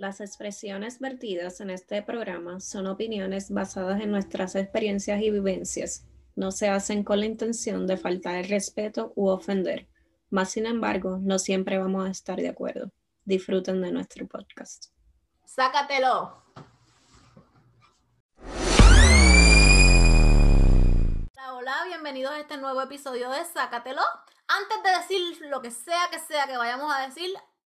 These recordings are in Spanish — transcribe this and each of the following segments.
Las expresiones vertidas en este programa son opiniones basadas en nuestras experiencias y vivencias. No se hacen con la intención de faltar el respeto u ofender. Más sin embargo, no siempre vamos a estar de acuerdo. Disfruten de nuestro podcast. Sácatelo. Hola, hola, bienvenidos a este nuevo episodio de Sácatelo. Antes de decir lo que sea que sea que vayamos a decir,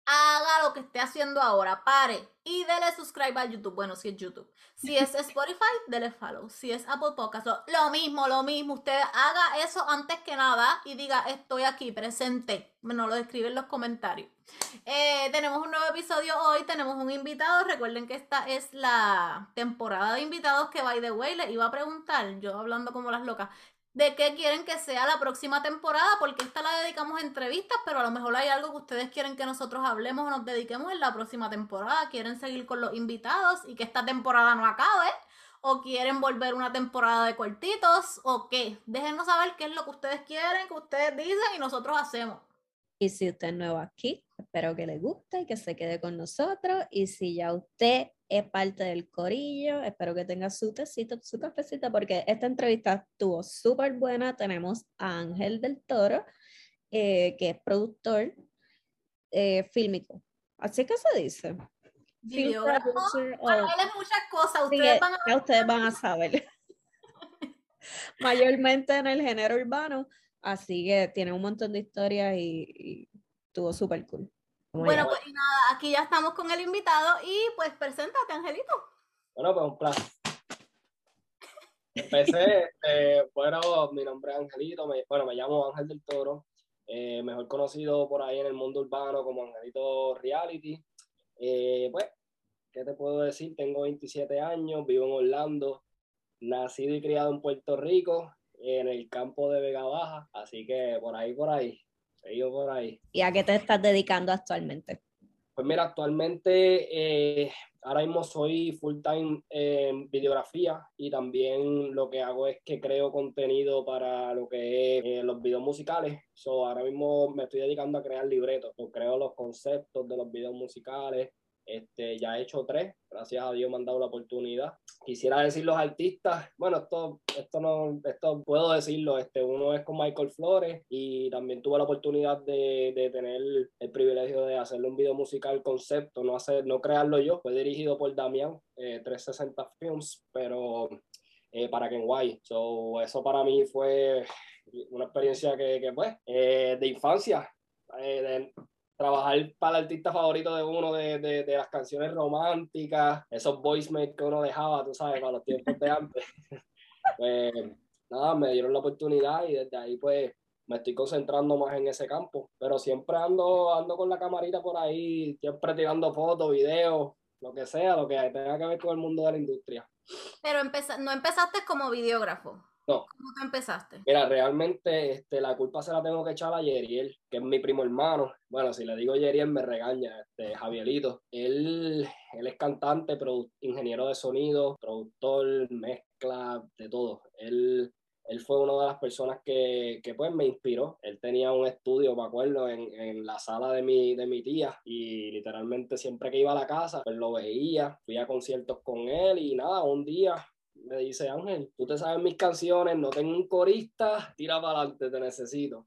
haga lo que esté haciendo ahora, pare y dele subscribe a YouTube. Bueno, si es YouTube. Si es Spotify, dele follow. Si es Apple Podcast, lo, mismo, lo mismo. Usted haga eso antes que nada y diga, estoy aquí, presente. Bueno, lo escribe en los comentarios. Eh, tenemos un nuevo episodio hoy, tenemos un invitado. Recuerden que esta es la temporada de invitados que, by the way, le iba a preguntar, yo hablando como las locas, de qué quieren que sea la próxima temporada, porque esta la dedicamos a entrevistas, pero a lo mejor hay algo que ustedes quieren que nosotros hablemos o nos dediquemos en la próxima temporada. Quieren seguir con los invitados y que esta temporada no acabe, o quieren volver una temporada de cortitos, o qué. Déjenos saber qué es lo que ustedes quieren, que ustedes dicen y nosotros hacemos. Y si usted es nuevo aquí, espero que le guste y que se quede con nosotros. Y si ya usted es parte del corillo, espero que tenga su tecito, su cafecito, porque esta entrevista estuvo súper buena. Tenemos a Ángel del Toro, eh, que es productor eh, fílmico. Así que se dice. Videógrafo. Bueno, muchas cosas. Ustedes, van a... ustedes van a saber. Mayormente en el género urbano Así que tiene un montón de historias y, estuvo súper cool. Bueno, pues nada, aquí ya estamos con el invitado y pues preséntate, Angelito. Bueno, pues un placer. Empecé, eh, bueno, mi nombre es Angelito, bueno, me llamo Ángel del Toro, eh, mejor conocido por ahí en el mundo urbano como Angelito Reality. Eh, pues, ¿qué te puedo decir? Tengo 27 años, vivo en Orlando, nacido y criado en Puerto Rico, en el campo de Vega Baja, así que por ahí, por ahí, seguido por ahí. ¿Y a qué te estás dedicando actualmente? Pues mira, actualmente eh, ahora mismo soy full time en videografía y también lo que hago es que creo contenido para lo que es eh, los videos musicales. So, ahora mismo me estoy dedicando a crear libretos, creo los conceptos de los videos musicales, este, ya he hecho tres, gracias a Dios me han dado la oportunidad. Quisiera decir los artistas, bueno, esto, esto no, esto puedo decirlo, este, uno es con Michael Flores y también tuve la oportunidad de, de tener el privilegio de hacerle un video musical concepto, no, hacer, no crearlo yo, fue dirigido por Damián, 360 eh, Films, pero eh, para Kenway. So, eso para mí fue una experiencia que, que pues, eh, de infancia, de, trabajar para el artista favorito de uno de, de, de las canciones románticas, esos voicemails que uno dejaba, tú sabes, para los tiempos de antes. pues nada, me dieron la oportunidad y desde ahí pues me estoy concentrando más en ese campo, pero siempre ando, ando con la camarita por ahí, siempre tirando fotos, videos, lo que sea, lo que tenga que ver con el mundo de la industria. Pero no empezaste como videógrafo. No. ¿Cómo te empezaste? Mira, realmente este, la culpa se la tengo que echar a Yeriel, que es mi primo hermano. Bueno, si le digo Yeriel me regaña, este, Javierito. Él, él es cantante, ingeniero de sonido, productor, mezcla, de todo. Él, él fue una de las personas que, que, pues me inspiró. Él tenía un estudio, me acuerdo, en, en, la sala de mi, de mi tía y literalmente siempre que iba a la casa, pues lo veía, fui a conciertos con él y nada, un día me dice, Ángel, tú te sabes mis canciones, no tengo un corista, tira para adelante, te necesito.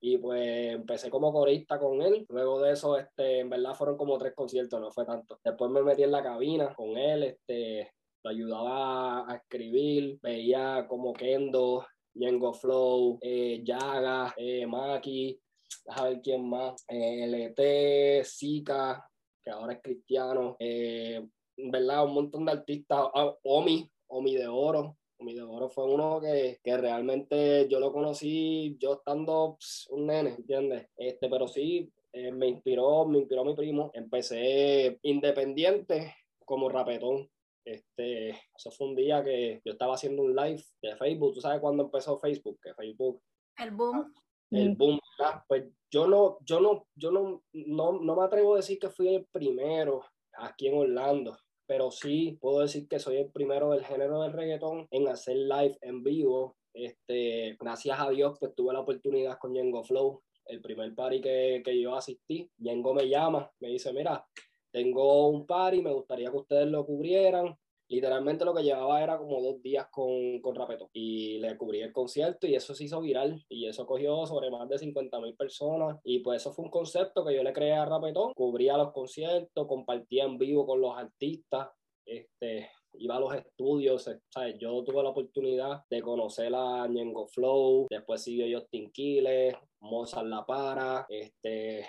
Y pues empecé como corista con él. Luego de eso, este, en verdad fueron como tres conciertos, no fue tanto. Después me metí en la cabina con él, este, lo ayudaba a escribir, veía como Kendo, Yengo Flow, eh, Yaga, eh, Maki, a ver quién más, eh, LT, Zika, que ahora es cristiano, eh, ¿verdad? Un montón de artistas, ah, Omi, Omi de Oro. Omi de Oro fue uno que, que realmente yo lo conocí yo estando un nene, ¿entiendes? Este, pero sí, eh, me inspiró, me inspiró mi primo. Empecé independiente como rapetón. Este, eso fue un día que yo estaba haciendo un live de Facebook. ¿Tú sabes cuándo empezó Facebook? Que Facebook. El boom. El boom, Pues yo no, yo no, yo no, no, no me atrevo a decir que fui el primero aquí en Orlando pero sí puedo decir que soy el primero del género del reggaetón en hacer live en vivo. Este, gracias a Dios, pues tuve la oportunidad con Yengo Flow, el primer party que, que yo asistí. Yengo me llama, me dice, mira, tengo un party, me gustaría que ustedes lo cubrieran. Literalmente lo que llevaba era como dos días con, con Rapetón y le cubrí el concierto y eso se hizo viral y eso cogió sobre más de 50 mil personas y pues eso fue un concepto que yo le creé a Rapetón, cubría los conciertos, compartía en vivo con los artistas, este, iba a los estudios, ¿sabes? yo tuve la oportunidad de conocer a Ñengo Flow, después siguió Justin Quiles, Mozart La Para, este,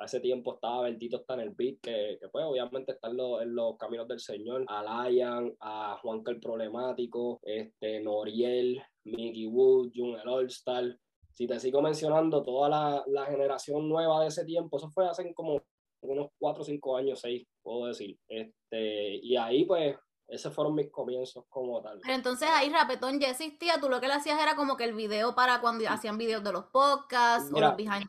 a ese tiempo estaba Bertito está en el beat, que, que pues obviamente está en, los caminos del Señor, a Lion, a Juanca el Problemático, este, Noriel, Mickey Wood, Jun el All Star. Si te sigo mencionando toda la, la, generación nueva de ese tiempo, eso fue hace como unos 4 o 5 años, 6, puedo decir. Este, y ahí pues esos fueron mis comienzos como tal. Pero entonces ahí Rapetón ya existía, tú lo que le hacías era como que el video para cuando hacían videos de los podcasts o los behind.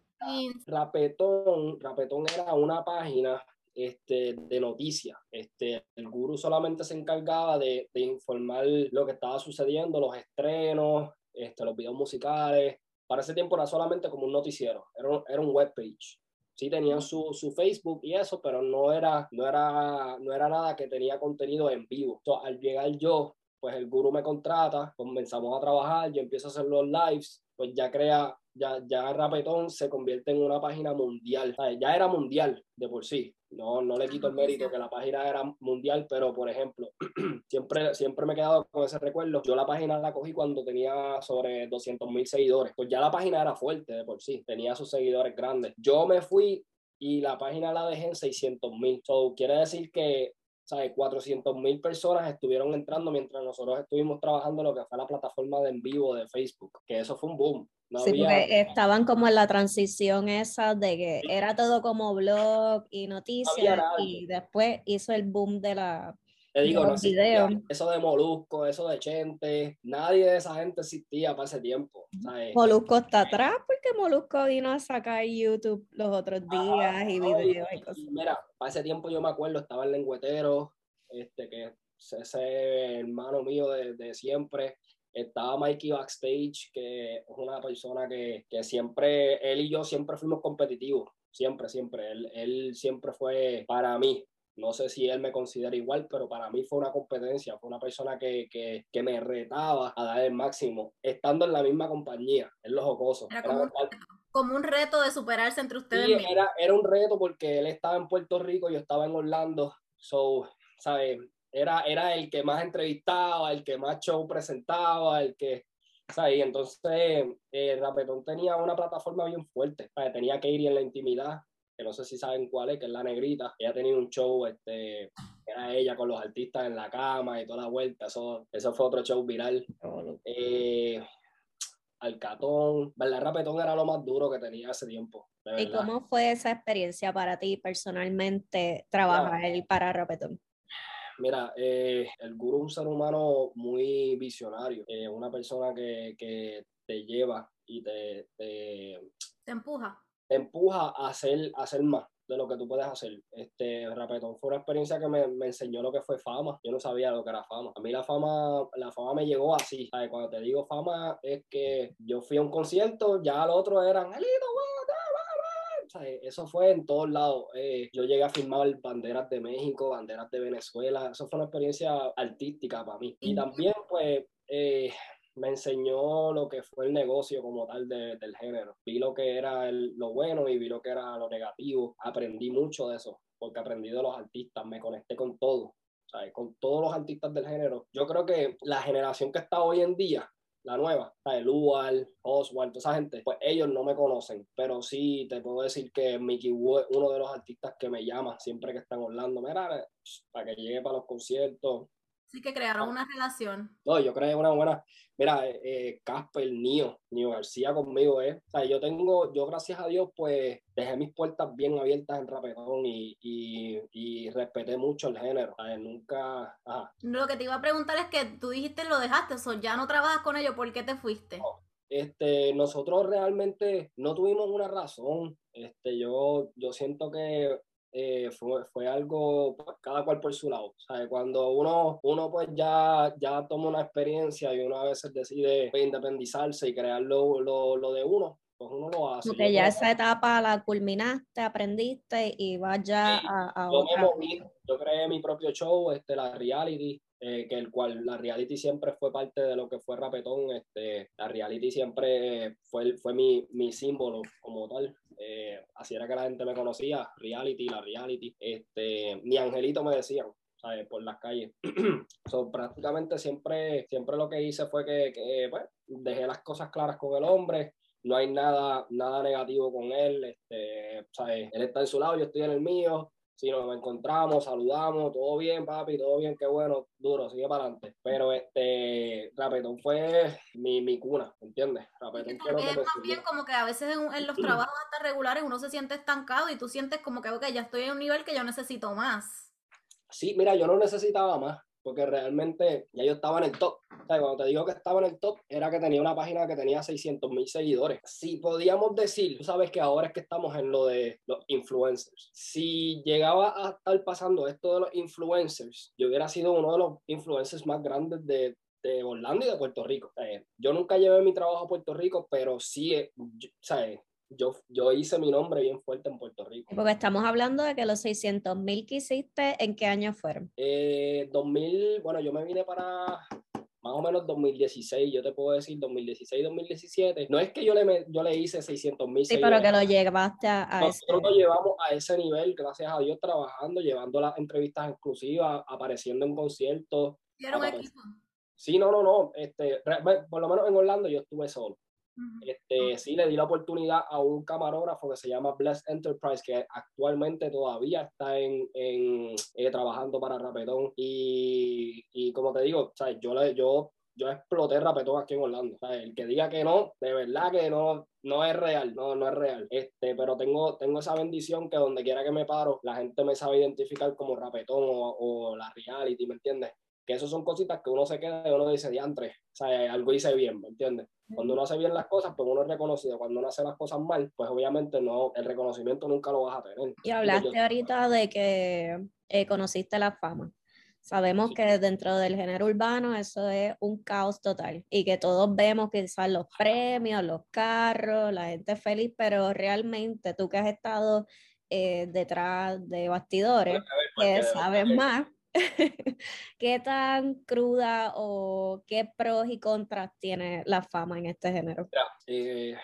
Rapetón, Rapetón era una página este, de noticias. Este, el gurú solamente se encargaba de, de, informar lo que estaba sucediendo, los estrenos, este, los videos musicales. Para ese tiempo era solamente como un noticiero, era un, era un webpage sí tenían su, su, Facebook y eso, pero no era, no, era, no era nada que tenía contenido en vivo. Entonces, al llegar yo, pues el gurú me contrata, comenzamos a trabajar, yo empiezo a hacer los lives, pues ya crea, ya, ya Rapetón se convierte en una página mundial. ya era mundial de por sí. No, no le quito el mérito que la página era mundial, pero por ejemplo, siempre, siempre me he quedado con ese recuerdo. Yo la página la cogí cuando tenía sobre 200 mil seguidores. Pues ya la página era fuerte de por sí, tenía sus seguidores grandes. Yo me fui y la página la dejé en 600 mil. So, quiere decir que ¿sabes? 400 mil personas estuvieron entrando mientras nosotros estuvimos trabajando lo que fue la plataforma de en vivo de Facebook, que eso fue un boom. sí, porque estaban como en la transición esa de que era todo como blog y noticias y después hizo el boom de la te digo, no existía eso de Molusco, eso de Chente, nadie de esa gente existía para ese tiempo. Molusco está atrás porque Molusco vino a sacar YouTube los otros días y videos y, cosas. Mira, para ese tiempo yo me acuerdo, estaba el lengüetero, este, que ese hermano mío de, de siempre, estaba Mikey Backstage, que es una persona que, que, siempre, él y yo siempre fuimos competitivos, siempre, siempre. Él, él, siempre fue para mí no sé si él me considera igual, pero para mí fue una competencia, fue una persona que, que, que me retaba a dar el máximo, estando en la misma compañía, en los jocosos. Era como, un, reto de superarse entre ustedes. Sí, era, era un reto porque él estaba en Puerto Rico, yo estaba en Orlando, so, ¿sabes? Era, era el que más entrevistaba, el que más show presentaba, el que, ¿sabes? Y entonces eh, Rapetón tenía una plataforma bien fuerte, tenía que ir en la intimidad, no sé si saben cuál es, que es la negrita. Ella tenía un show, este, era ella con los artistas en la cama y toda la vuelta. Eso, eso fue otro show viral. Eh, Alcatón, ¿verdad? Rapetón era lo más duro que tenía ese tiempo. ¿Y cómo fue esa experiencia para ti personalmente trabajar para Rapetón? Mira, eh, el gurú es un ser humano muy visionario, eh, una persona que, que, te lleva y te, te, te empuja empuja a hacer, hacer más de lo que tú puedes hacer. Este Rapetón fue una experiencia que me, me, enseñó lo que fue fama. Yo no sabía lo que era fama. A mí la fama, la fama me llegó así. Cuando te digo fama es que yo fui a un concierto, ya al otro eran, eso fue en todos lados. Eh, yo llegué a firmar banderas de México, banderas de Venezuela. Eso fue una experiencia artística para mí. Y también, pues, eh, me enseñó lo que fue el negocio como tal de, del género. Vi lo que era lo bueno y vi lo que era lo negativo. Aprendí mucho de eso, porque aprendí de los artistas, me conecté con todo, ¿sabes? con todos los artistas del género. Yo creo que la generación que está hoy en día, la nueva, el Lual, Oswald, toda esa gente, pues ellos no me conocen, pero sí te puedo decir que Mickey Wood uno de los artistas que me llama siempre que están Orlando, mira, para que llegue para los conciertos, Sí, que crearon una relación. No, yo creo una buena. Mira, eh, eh, Casper, Nio, Nio García conmigo ¿eh? O sea, yo tengo, yo gracias a Dios, pues dejé mis puertas bien abiertas en Rapetón y, y, y respeté mucho el género. O sea, nunca. Ajá. Lo que te iba a preguntar es que tú dijiste lo dejaste, o ya no trabajas con ellos, ¿por qué te fuiste? Este, nosotros realmente no tuvimos una razón. Este, yo, yo siento que eh, fue, fue, algo, pues, cada cual por su lado. ¿sabe? Cuando uno, uno pues ya, ya toma una experiencia y uno a veces decide independizarse y crear lo, lo, lo de uno, pues uno lo hace. Porque ya esa etapa la culminaste, aprendiste y vas ya a, yo yo creé mi propio show, este, la reality, eh, que el cual la reality siempre fue parte de lo que fue Rapetón, este, la reality siempre fue, fue mi, mi símbolo como tal, eh, así era que la gente me conocía, reality, la reality, este, mi angelito me decían, ¿sabes? por las calles. so, prácticamente siempre, siempre lo que hice fue que, que bueno, dejé las cosas claras con el hombre, no hay nada, nada negativo con él, este, ¿sabes? él está en su lado, yo estoy en el mío, si nos encontramos, saludamos, todo bien, papi, todo bien, qué bueno, duro, sigue para adelante. Pero este, Rapetón fue mi, mi cuna, ¿entiendes? Rapetón es más bien como que a veces en, los trabajos hasta regulares uno se siente estancado y tú sientes como que, ok, ya estoy en un nivel que yo necesito más. Sí, mira, yo no necesitaba más porque realmente ya yo estaba en el top. O sea, cuando te digo que estaba en el top, era que tenía una página que tenía 600 mil seguidores. Si podíamos decir, tú sabes que ahora es que estamos en lo de los influencers. Si llegaba a estar pasando esto de los influencers, yo hubiera sido uno de los influencers más grandes de, de Orlando y de Puerto Rico. yo nunca llevé mi trabajo a Puerto Rico, pero sí, eh, ¿sabes? Yo, yo hice mi nombre bien fuerte en Puerto Rico. Porque estamos hablando de que los 600 mil que hiciste, ¿en qué año fueron? Eh, 2000, bueno, yo me vine para más o menos 2016, yo te puedo decir 2016, 2017. No es que yo le, yo le hice 600 mil. Sí, pero que lo llevaste a, a Nosotros lo llevamos a ese nivel, gracias a Dios, trabajando, llevando las entrevistas exclusivas, apareciendo en conciertos. ¿Hicieron equipo? Sí, no, no, no. Este, por lo menos en Orlando yo estuve solo. Este, sí, le di la oportunidad a un camarógrafo que se llama Bless Enterprise, que actualmente todavía está en, en eh, trabajando para Rapetón. Y, y, como te digo, ¿sabes? Yo, le, yo, yo exploté Rapetón aquí en Orlando. El que diga que no, de verdad que no, no es real, no, no es real. Este, pero tengo, tengo esa bendición que donde quiera que me paro, la gente me sabe identificar como Rapetón o, o la reality, ¿me entiendes? Que eso son cositas que uno se queda y uno dice, diantre, o sea, algo hice bien, ¿me entiendes? Cuando uno hace bien las cosas, pues uno es reconocido. Cuando uno hace las cosas mal, pues obviamente no, el reconocimiento nunca lo vas a tener. Y hablaste ahorita de que eh, conociste la fama. Sabemos que dentro del género urbano eso es un caos total y que todos vemos quizás los premios, los carros, la gente feliz, pero realmente tú que has estado eh, detrás de bastidores, que sabes más, ¿Qué tan cruda o qué pros y contras tiene la fama en este género? Eh,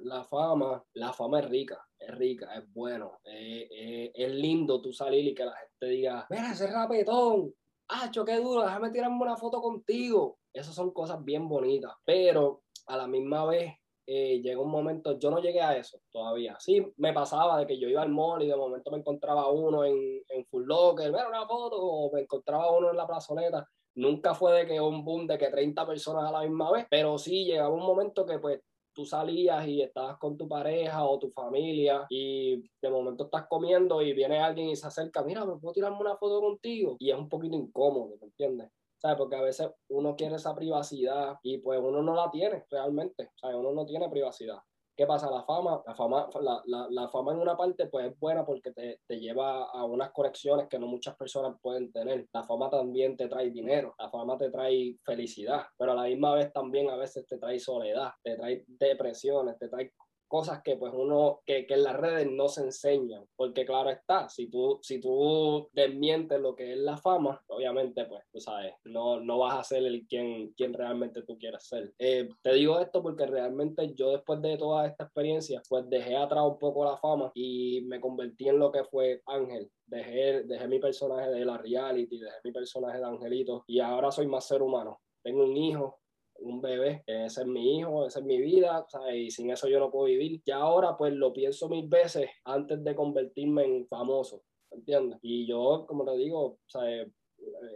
la fama, la fama es rica, es rica, es bueno, eh, eh, es lindo tú salir y que la gente diga, mira ese rapetón, ¡acho, qué duro! Déjame tirarme una foto contigo. Esas son cosas bien bonitas, pero a la misma vez eh, llega un momento, yo no llegué a eso todavía. Sí, me pasaba de que yo iba al mall y de momento me encontraba uno en, en Full Locker, ver una foto, o me encontraba uno en la plazoleta. Nunca fue de que un boom de que 30 personas a la misma vez, pero sí llegaba un momento que pues tú salías y estabas con tu pareja o tu familia y de momento estás comiendo y viene alguien y se acerca, mira, ¿me puedo tirarme una foto contigo? Y es un poquito incómodo, ¿me entiendes? ¿Sabes? Porque a veces uno quiere esa privacidad y pues uno no la tiene realmente, ¿sabes? Uno no tiene privacidad. ¿Qué pasa? La fama, la fama, la, la, la fama en una parte pues es buena porque te, te, lleva a unas conexiones que no muchas personas pueden tener. La fama también te trae dinero, la fama te trae felicidad, pero a la misma vez también a veces te trae soledad, te trae depresiones, te trae cosas que pues uno, que, que, en las redes no se enseñan, porque claro está, si tú, si tú desmientes lo que es la fama, obviamente pues tú sabes, no, no vas a ser el quien, quien realmente tú quieres ser. Eh, te digo esto porque realmente yo después de toda esta experiencia, pues dejé atrás un poco la fama y me convertí en lo que fue Ángel, dejé, dejé mi personaje de la reality, dejé mi personaje de Angelito y ahora soy más ser humano. Tengo un hijo, un bebé, ese es mi hijo, esa es mi vida, y sin eso yo no puedo vivir. Y ahora pues lo pienso mil veces antes de convertirme en famoso, ¿entiendes? Y yo, como te digo, eh,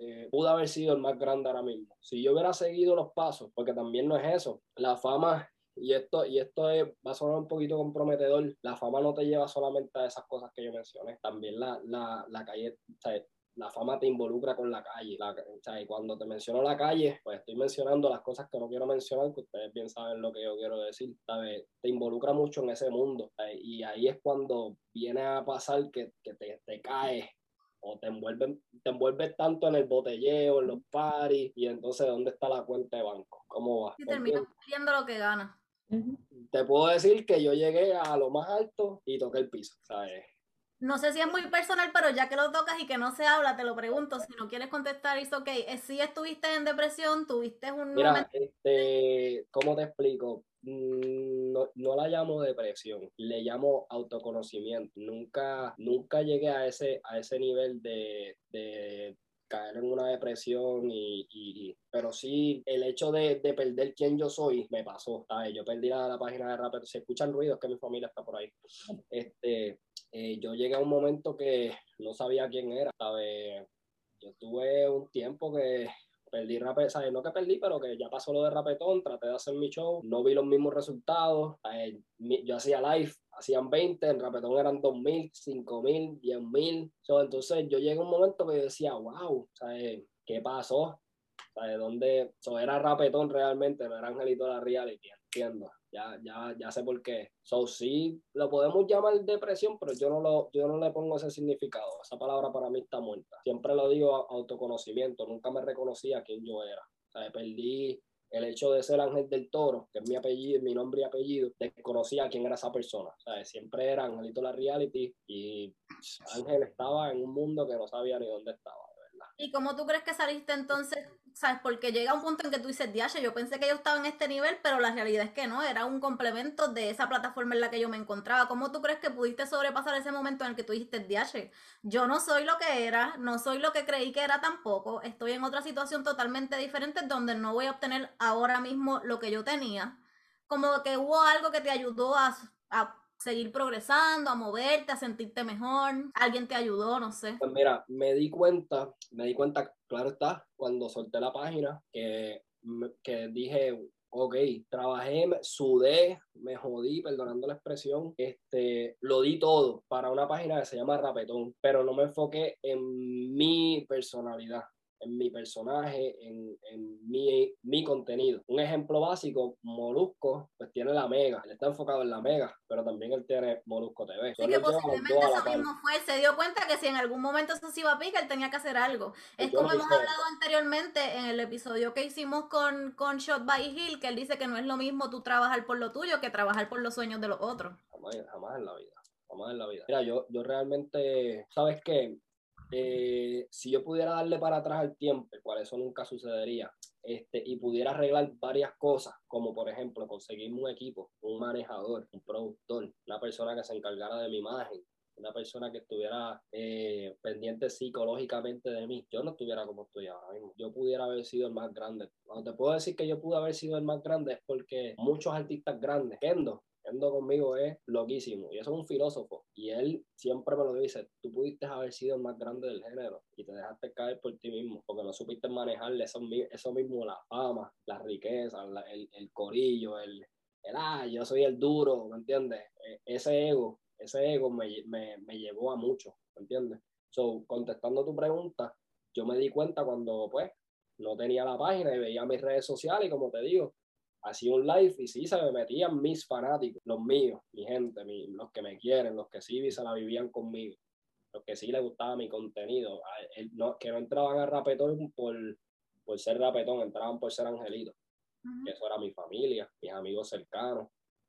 eh, pude haber sido el más grande ahora mismo. Si yo hubiera seguido los pasos, porque también no es eso, la fama y esto, y esto es, va a sonar un poquito comprometedor. La fama no te lleva solamente a esas cosas que yo mencioné. También la, la, la calle, o la fama te involucra con la calle. y cuando te menciono la calle, pues estoy mencionando las cosas que no quiero mencionar, que ustedes bien saben lo que yo quiero decir. Te involucra mucho en ese mundo. Y ahí es cuando viene a pasar que, que te, te caes o te envuelven, te envuelves tanto en el botelleo, en los paris, y entonces ¿dónde está la cuenta de banco? ¿Cómo va? Y terminas perdiendo lo que ganas. te puedo decir que yo llegué a lo más alto y toqué el piso, ¿sabes? No sé si es muy personal, pero ya que lo tocas y que no se habla, te lo pregunto. Si no quieres contestar, es ok. Eh, si estuviste en depresión, tuviste un Mira, momento... este, ¿cómo te explico? Mm, no, no, la llamo depresión, le llamo autoconocimiento. Nunca, nunca llegué a ese, a ese nivel de, de caer en una depresión y, y, pero sí el hecho de, de, perder quién yo soy me pasó ¿sabes? yo perdí la, la página de rap se escuchan ruidos que mi familia está por ahí este eh, yo llegué a un momento que no sabía quién era ¿sabes? yo tuve un tiempo que perdí rap, ¿sabes? no que perdí pero que ya pasó lo de rapetón traté de hacer mi show no vi los mismos resultados yo hacía live hacían 20, en Rapetón eran 2.000, 5.000, 10.000. So, entonces yo llegué a un momento que decía, wow, ¿sabes? ¿qué pasó? ¿Sabes? ¿Dónde? So, era Rapetón realmente, no era Angelito la Reality, entiendo. Ya, ya, ya sé por qué. So, sí, lo podemos llamar depresión, pero yo no, lo, yo no le pongo ese significado. Esa palabra para mí está muerta. Siempre lo digo autoconocimiento. Nunca me reconocía quién yo era. O perdí el hecho de ser Ángel del Toro, que es mi apellido, mi nombre y apellido, desconocía quién era esa persona. O siempre era Angelito la reality y Ángel estaba en un mundo que no sabía ni dónde estaba. ¿Y cómo tú crees que saliste entonces? ¿Sabes? Porque llega un punto en que tú dices, Diache, yo pensé que yo estaba en este nivel, pero la realidad es que no, era un complemento de esa plataforma en la que yo me encontraba. ¿Cómo tú crees que pudiste sobrepasar ese momento en el que tú dijiste, Diache, yo no soy lo que era, no soy lo que creí que era tampoco, estoy en otra situación totalmente diferente donde no voy a obtener ahora mismo lo que yo tenía? Como que hubo algo que te ayudó a, a seguir progresando, a moverte, a sentirte mejor? ¿Alguien te ayudó? No sé. Pues mira, me di cuenta, me di cuenta, claro está, cuando solté la página, que, dije, ok, trabajé, sudé, me jodí, perdonando la expresión, este, lo di todo para una página que se llama Rapetón, pero no me enfoqué en mi personalidad en mi personaje, en, en mi, mi, contenido. Un ejemplo básico, Molusco, pues tiene la Mega, él está enfocado en la Mega, pero también él tiene Molusco TV. Sí, que posiblemente eso mismo fue, se dio cuenta que si en algún momento eso se iba a picar, él tenía que hacer algo. Es como hemos hablado anteriormente en el episodio que hicimos con, con Shot by Hill, que él dice que no es lo mismo tú trabajar por lo tuyo que trabajar por los sueños de los otros. Jamás, jamás en la vida. Jamás en la vida. Mira, yo, yo realmente, ¿sabes qué? Eh, si yo pudiera darle para atrás al tiempo, cual eso nunca sucedería, este, y pudiera arreglar varias cosas, como por ejemplo conseguirme un equipo, un manejador, un productor, una persona que se encargara de mi imagen, una persona que estuviera eh, pendiente psicológicamente de mí, yo no estuviera como estoy ahora mismo. Yo pudiera haber sido el más grande. Cuando te puedo decir que yo pude haber sido el más grande es porque muchos artistas grandes, Kendo, Endo conmigo es loquísimo y eso es un filósofo y él siempre me lo dice, tú pudiste haber sido el más grande del género y te dejaste caer por ti mismo porque no supiste manejarle eso, eso mismo, la fama, la riqueza, el, el, corillo, el, el, ah, yo soy el duro, ¿me entiendes? E, ese ego, ese ego me, me, me llevó a mucho, ¿me entiendes? So, contestando tu pregunta, yo me di cuenta cuando pues no tenía la página y veía mis redes sociales y como te digo, hacía un live y sí se me metían mis fanáticos, los míos, mi gente, los que me quieren, los que sí se la vivían conmigo, los que sí les gustaba mi contenido, que no entraban a rapetón por, por ser rapetón, entraban por ser angelito. Eso era mi familia, mis amigos cercanos,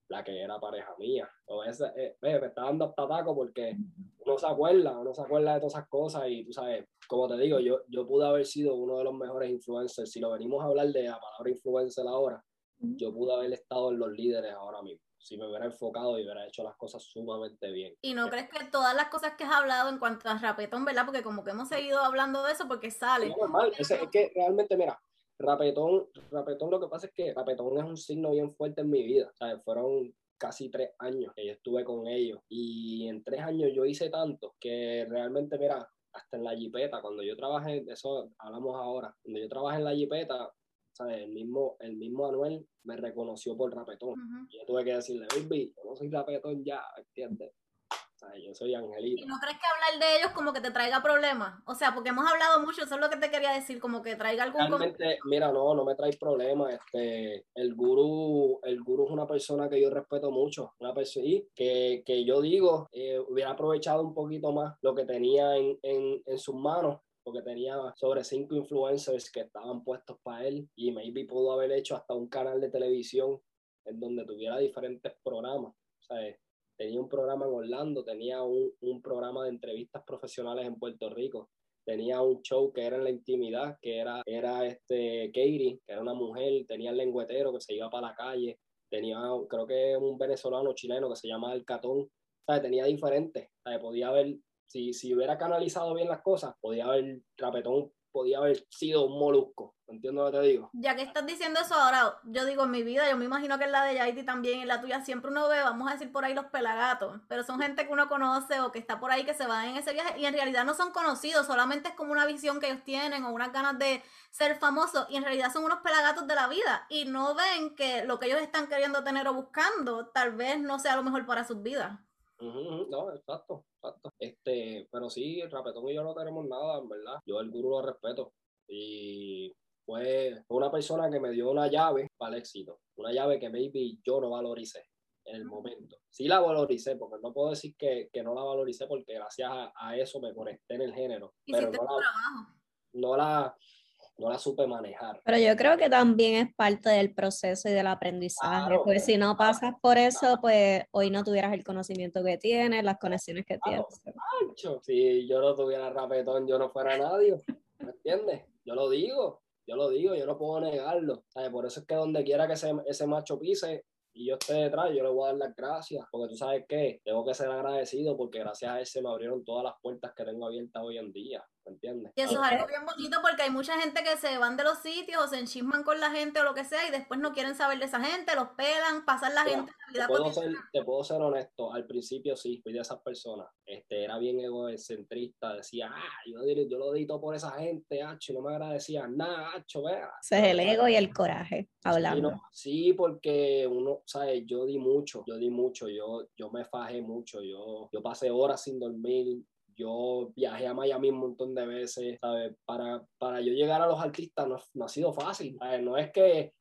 la que era pareja mía. Entonces, eh, me está dando hasta taco porque uno se acuerda, uno se acuerda de todas esas cosas y tú sabes, como te digo, yo, yo pude haber sido uno de los mejores influencers. Si lo venimos a hablar de la palabra influencer ahora, yo pude haber estado en los líderes ahora mismo si me hubiera enfocado y hubiera hecho las cosas sumamente bien. ¿Y no crees que todas las cosas que has hablado en cuanto a Rapetón, verdad? Porque como que hemos seguido hablando de eso porque sale. Es normal, es, que realmente, mira, Rapetón, Rapetón lo que pasa es que Rapetón es un signo bien fuerte en mi vida. O fueron casi tres años que yo estuve con ellos y en tres años yo hice tanto que realmente, mira, hasta en la jipeta, cuando yo trabajé, de eso hablamos ahora, cuando yo trabajé en la jipeta, el mismo, el mismo Anuel me reconoció por rapetón. y yo tuve que decirle, baby, yo no soy rapetón ya, ¿entiendes? yo soy Angelito. ¿Y no crees que hablar de ellos como que te traiga problemas? O sea, porque hemos hablado mucho, eso es lo que te quería decir, como que traiga algún Realmente, mira, no, no me trae problemas. Este, el gurú, el gurú es una persona que yo respeto mucho, una persona que, que yo digo, eh, hubiera aprovechado un poquito más lo que tenía en, en, en sus manos porque tenía sobre cinco influencers que estaban puestos para él y maybe pudo haber hecho hasta un canal de televisión en donde tuviera diferentes programas. O sea, tenía un programa en Orlando, tenía un, un programa de entrevistas profesionales en Puerto Rico, tenía un show que era en la intimidad, que era, era este Katie, que era una mujer, tenía el lengüetero que se iba para la calle, tenía creo que un venezolano chileno que se llama El Catón, ¿sabes? tenía diferentes, ¿sabes? podía haber, si, si hubiera canalizado bien las cosas, podía haber Trapetón podía haber sido un molusco. ¿Entiendes lo que te digo? Ya que estás diciendo eso ahora, yo digo en mi vida, yo me imagino que en la de Yaiti también, en la tuya, siempre uno ve, vamos a decir por ahí los pelagatos, pero son gente que uno conoce o que está por ahí que se va en ese viaje y en realidad no son conocidos, solamente es como una visión que ellos tienen o unas ganas de ser famosos y en realidad son unos pelagatos de la vida y no ven que lo que ellos están queriendo tener o buscando tal vez no sea lo mejor para sus vidas. No, exacto, exacto. Este, pero sí, el Rapetón y yo no tenemos nada, en verdad. Yo el gurú lo respeto. Y fue una persona que me dio una llave para el éxito. Una llave que maybe yo no valoricé en el momento. Sí la valoricé, porque no puedo decir que, que no la valoricé, porque gracias a, eso me conecté en el género. pero no la, no la, no la supe manejar. Pero yo creo que también es parte del proceso y del aprendizaje, pues si no pasas por eso, pues hoy no tuvieras el conocimiento que tienes, las conexiones que tienes. Si yo no tuviera rapetón, yo no fuera nadie, ¿me entiendes? Yo lo digo, yo lo digo, yo no puedo negarlo. Por eso es que donde quiera que ese, ese macho pise, y yo esté detrás, yo le voy a dar las gracias, porque tú sabes que tengo que ser agradecido porque gracias a él se me abrieron todas las puertas que tengo abiertas hoy en día. ¿Me entiendes? Y eso es algo bien bonito porque hay mucha gente que se van de los sitios o se enchisman con la gente o lo que sea y después no quieren saber de esa gente, los pelan, pasan la gente la vida te puedo, ser, te puedo ser honesto, al principio sí, fui de esas personas, este, era bien egocentrista, decía, ah, yo, yo lo edito por esa gente, hacho, no me agradecía nada, hacho, vea. Ese es el ego y el coraje, hablando. Sí, porque uno, ¿sabes? Yo di mucho, yo di mucho, yo, yo me fajé mucho, yo, yo pasé horas sin dormir, yo viajé a Miami un montón de veces, ¿sabes? Para, para yo llegar a los artistas no, ha sido fácil, No es que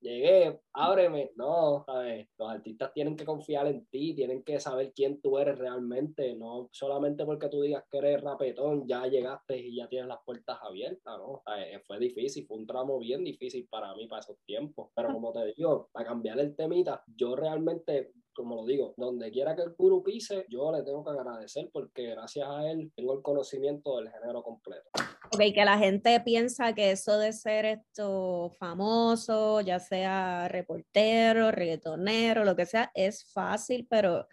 llegué, ábreme, no, ¿sabes? Los artistas tienen que confiar en ti, tienen que saber quién tú eres realmente, no solamente porque tú digas que eres rapetón, ya llegaste y ya tienes las puertas abiertas, ¿no? Fue difícil, fue un tramo bien difícil para mí para esos tiempos, pero como te digo, para cambiar el temita, yo realmente como lo digo, donde quiera que el guru pise, yo le tengo que agradecer porque gracias a él tengo el conocimiento del género completo. Ok, que la gente piensa que eso de ser esto famoso, ya sea reportero, reggaetonero, lo que sea, es fácil, pero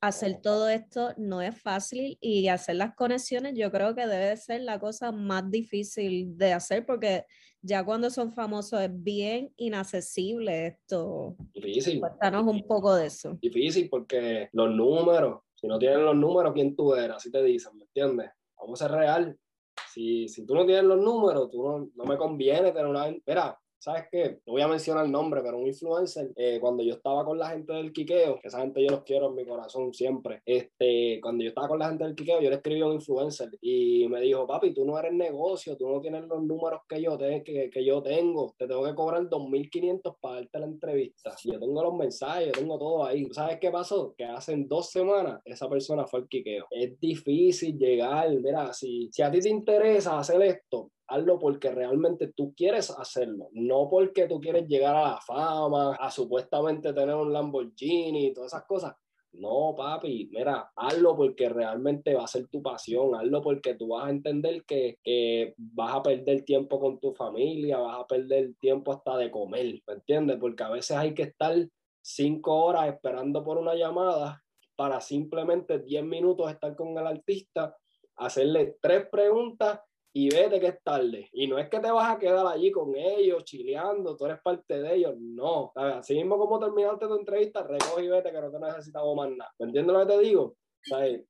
hacer todo esto no es fácil y hacer las conexiones yo creo que debe ser la cosa más difícil de hacer porque ya cuando son famosos es bien inaccesible esto. Difícil. Cuéntanos un poco de eso. Difícil porque los números, si no tienen los números, ¿quién tú eres? Así te dicen, ¿me entiendes? Vamos a ser real. Si, si tú no tienes los números, tú no, no me conviene tener una... Mira, ¿sabes qué? No voy a mencionar el nombre, pero un influencer, eh, cuando yo estaba con la gente del Quiqueo, que esa gente yo los quiero en mi corazón siempre, este, cuando yo estaba con la gente del Quiqueo, yo le escribí a un influencer y me dijo, papi, tú no eres negocio, tú no tienes los números que yo, te, que, que yo tengo, te tengo que cobrar 2.500 para darte la entrevista. Yo tengo los mensajes, yo tengo todo ahí. ¿Sabes qué pasó? Que hace dos semanas esa persona fue al Quiqueo. Es difícil llegar, mira, si, si a ti te interesa hacer esto, hazlo porque realmente tú quieres hacerlo, no porque tú quieres llegar a la fama, a supuestamente tener un Lamborghini y todas esas cosas. No, papi, mira, hazlo porque realmente va a ser tu pasión, hazlo porque tú vas a entender que, que vas a perder tiempo con tu familia, vas a perder tiempo hasta de comer, ¿me entiendes? Porque a veces hay que estar cinco horas esperando por una llamada para simplemente diez minutos estar con el artista, hacerle tres preguntas y vete que es tarde. Y no es que te vas a quedar allí con ellos, chileando, tú eres parte de ellos, no. Así mismo como terminaste tu entrevista, recoge y vete que no te necesitamos más nada. ¿Me entiendes lo que te digo?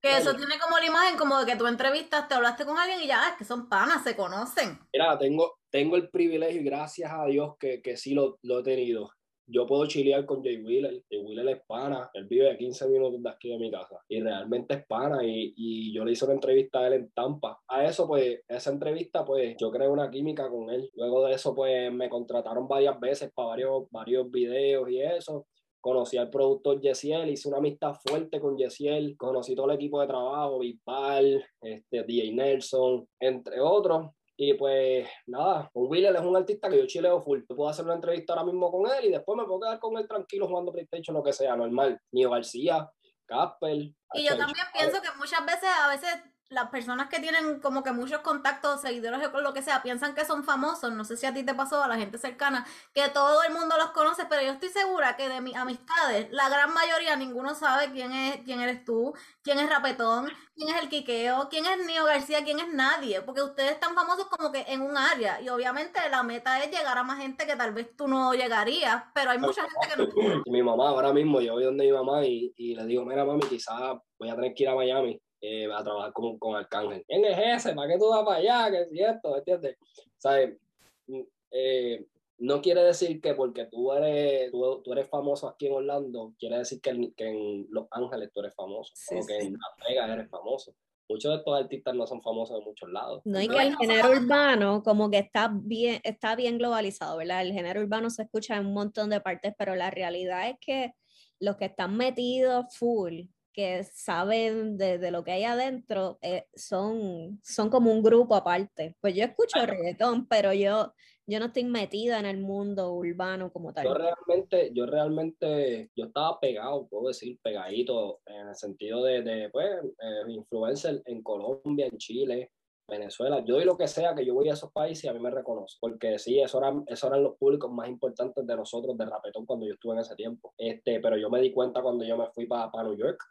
Que eso tiene como la imagen como de que tú entrevistas, te hablaste con alguien y ya, es que son panas, se conocen. Mira, tengo, tengo el privilegio y gracias a Dios que, que sí lo, lo he tenido yo puedo chilear con Jay Wheeler. Jay Wheeler es pana, él vive a 15 minutos de aquí de mi casa y realmente es pana y, y, yo le hice una entrevista a él en Tampa. A eso, pues, esa entrevista, pues, yo creé una química con él. Luego de eso, pues, me contrataron varias veces para varios, varios videos y eso. Conocí al productor Yesiel, hice una amistad fuerte con Yesiel, conocí todo el equipo de trabajo, Bisbal, este, DJ Nelson, entre otros Y pues nada, con Willer es un artista que yo chileo full. Yo puedo hacer una entrevista ahora mismo con él y después me puedo quedar con él tranquilo jugando PlayStation, lo que sea, normal. Nio García, Casper. Y yo también pienso que muchas veces, a veces las personas que tienen como que muchos contactos, seguidores o lo que sea, piensan que son famosos. No sé si a ti te pasó, a la gente cercana, que todo el mundo los conoce, pero yo estoy segura que de mis amistades, la gran mayoría, ninguno sabe quién es, quién eres tú, quién es Rapetón, quién es el Quiqueo, quién es Nio García, quién es nadie, porque ustedes están famosos como que en un área. Y obviamente la meta es llegar a más gente que tal vez tú no llegarías, pero hay mucha gente que no. Mi mamá, ahora mismo, yo voy donde mi mamá y, y le digo, mira mami, quizás voy a tener que ir a Miami eh, a trabajar con, con Arcángel. ¿Quién es ese? ¿Para qué tú vas para allá? ¿Qué es cierto? ¿Entiendes? ¿Sabes? Mm, eh, no quiere decir que porque tú eres, tú, tú, eres famoso aquí en Orlando, quiere decir que en, que en Los Ángeles tú eres famoso, sí, o que en Las Vegas eres famoso. Muchos de estos artistas no son famosos de muchos lados. No, y que el género urbano como que está bien, está bien globalizado, ¿verdad? El género urbano se escucha en un montón de partes, pero la realidad es que los que están metidos full que saben de, de, lo que hay adentro eh, son, son como un grupo aparte. Pues yo escucho reggaetón, pero yo, yo no estoy metida en el mundo urbano como tal. Yo realmente, yo realmente, yo estaba pegado, puedo decir, pegadito, en el sentido de, de pues, eh, influencer en Colombia, en Chile, Venezuela, yo doy lo que sea que yo voy a esos países y a mí me reconozco, porque sí, eso eran, eso eran los públicos más importantes de nosotros de Rapetón cuando yo estuve en ese tiempo. Este, pero yo me di cuenta cuando yo me fui para New York.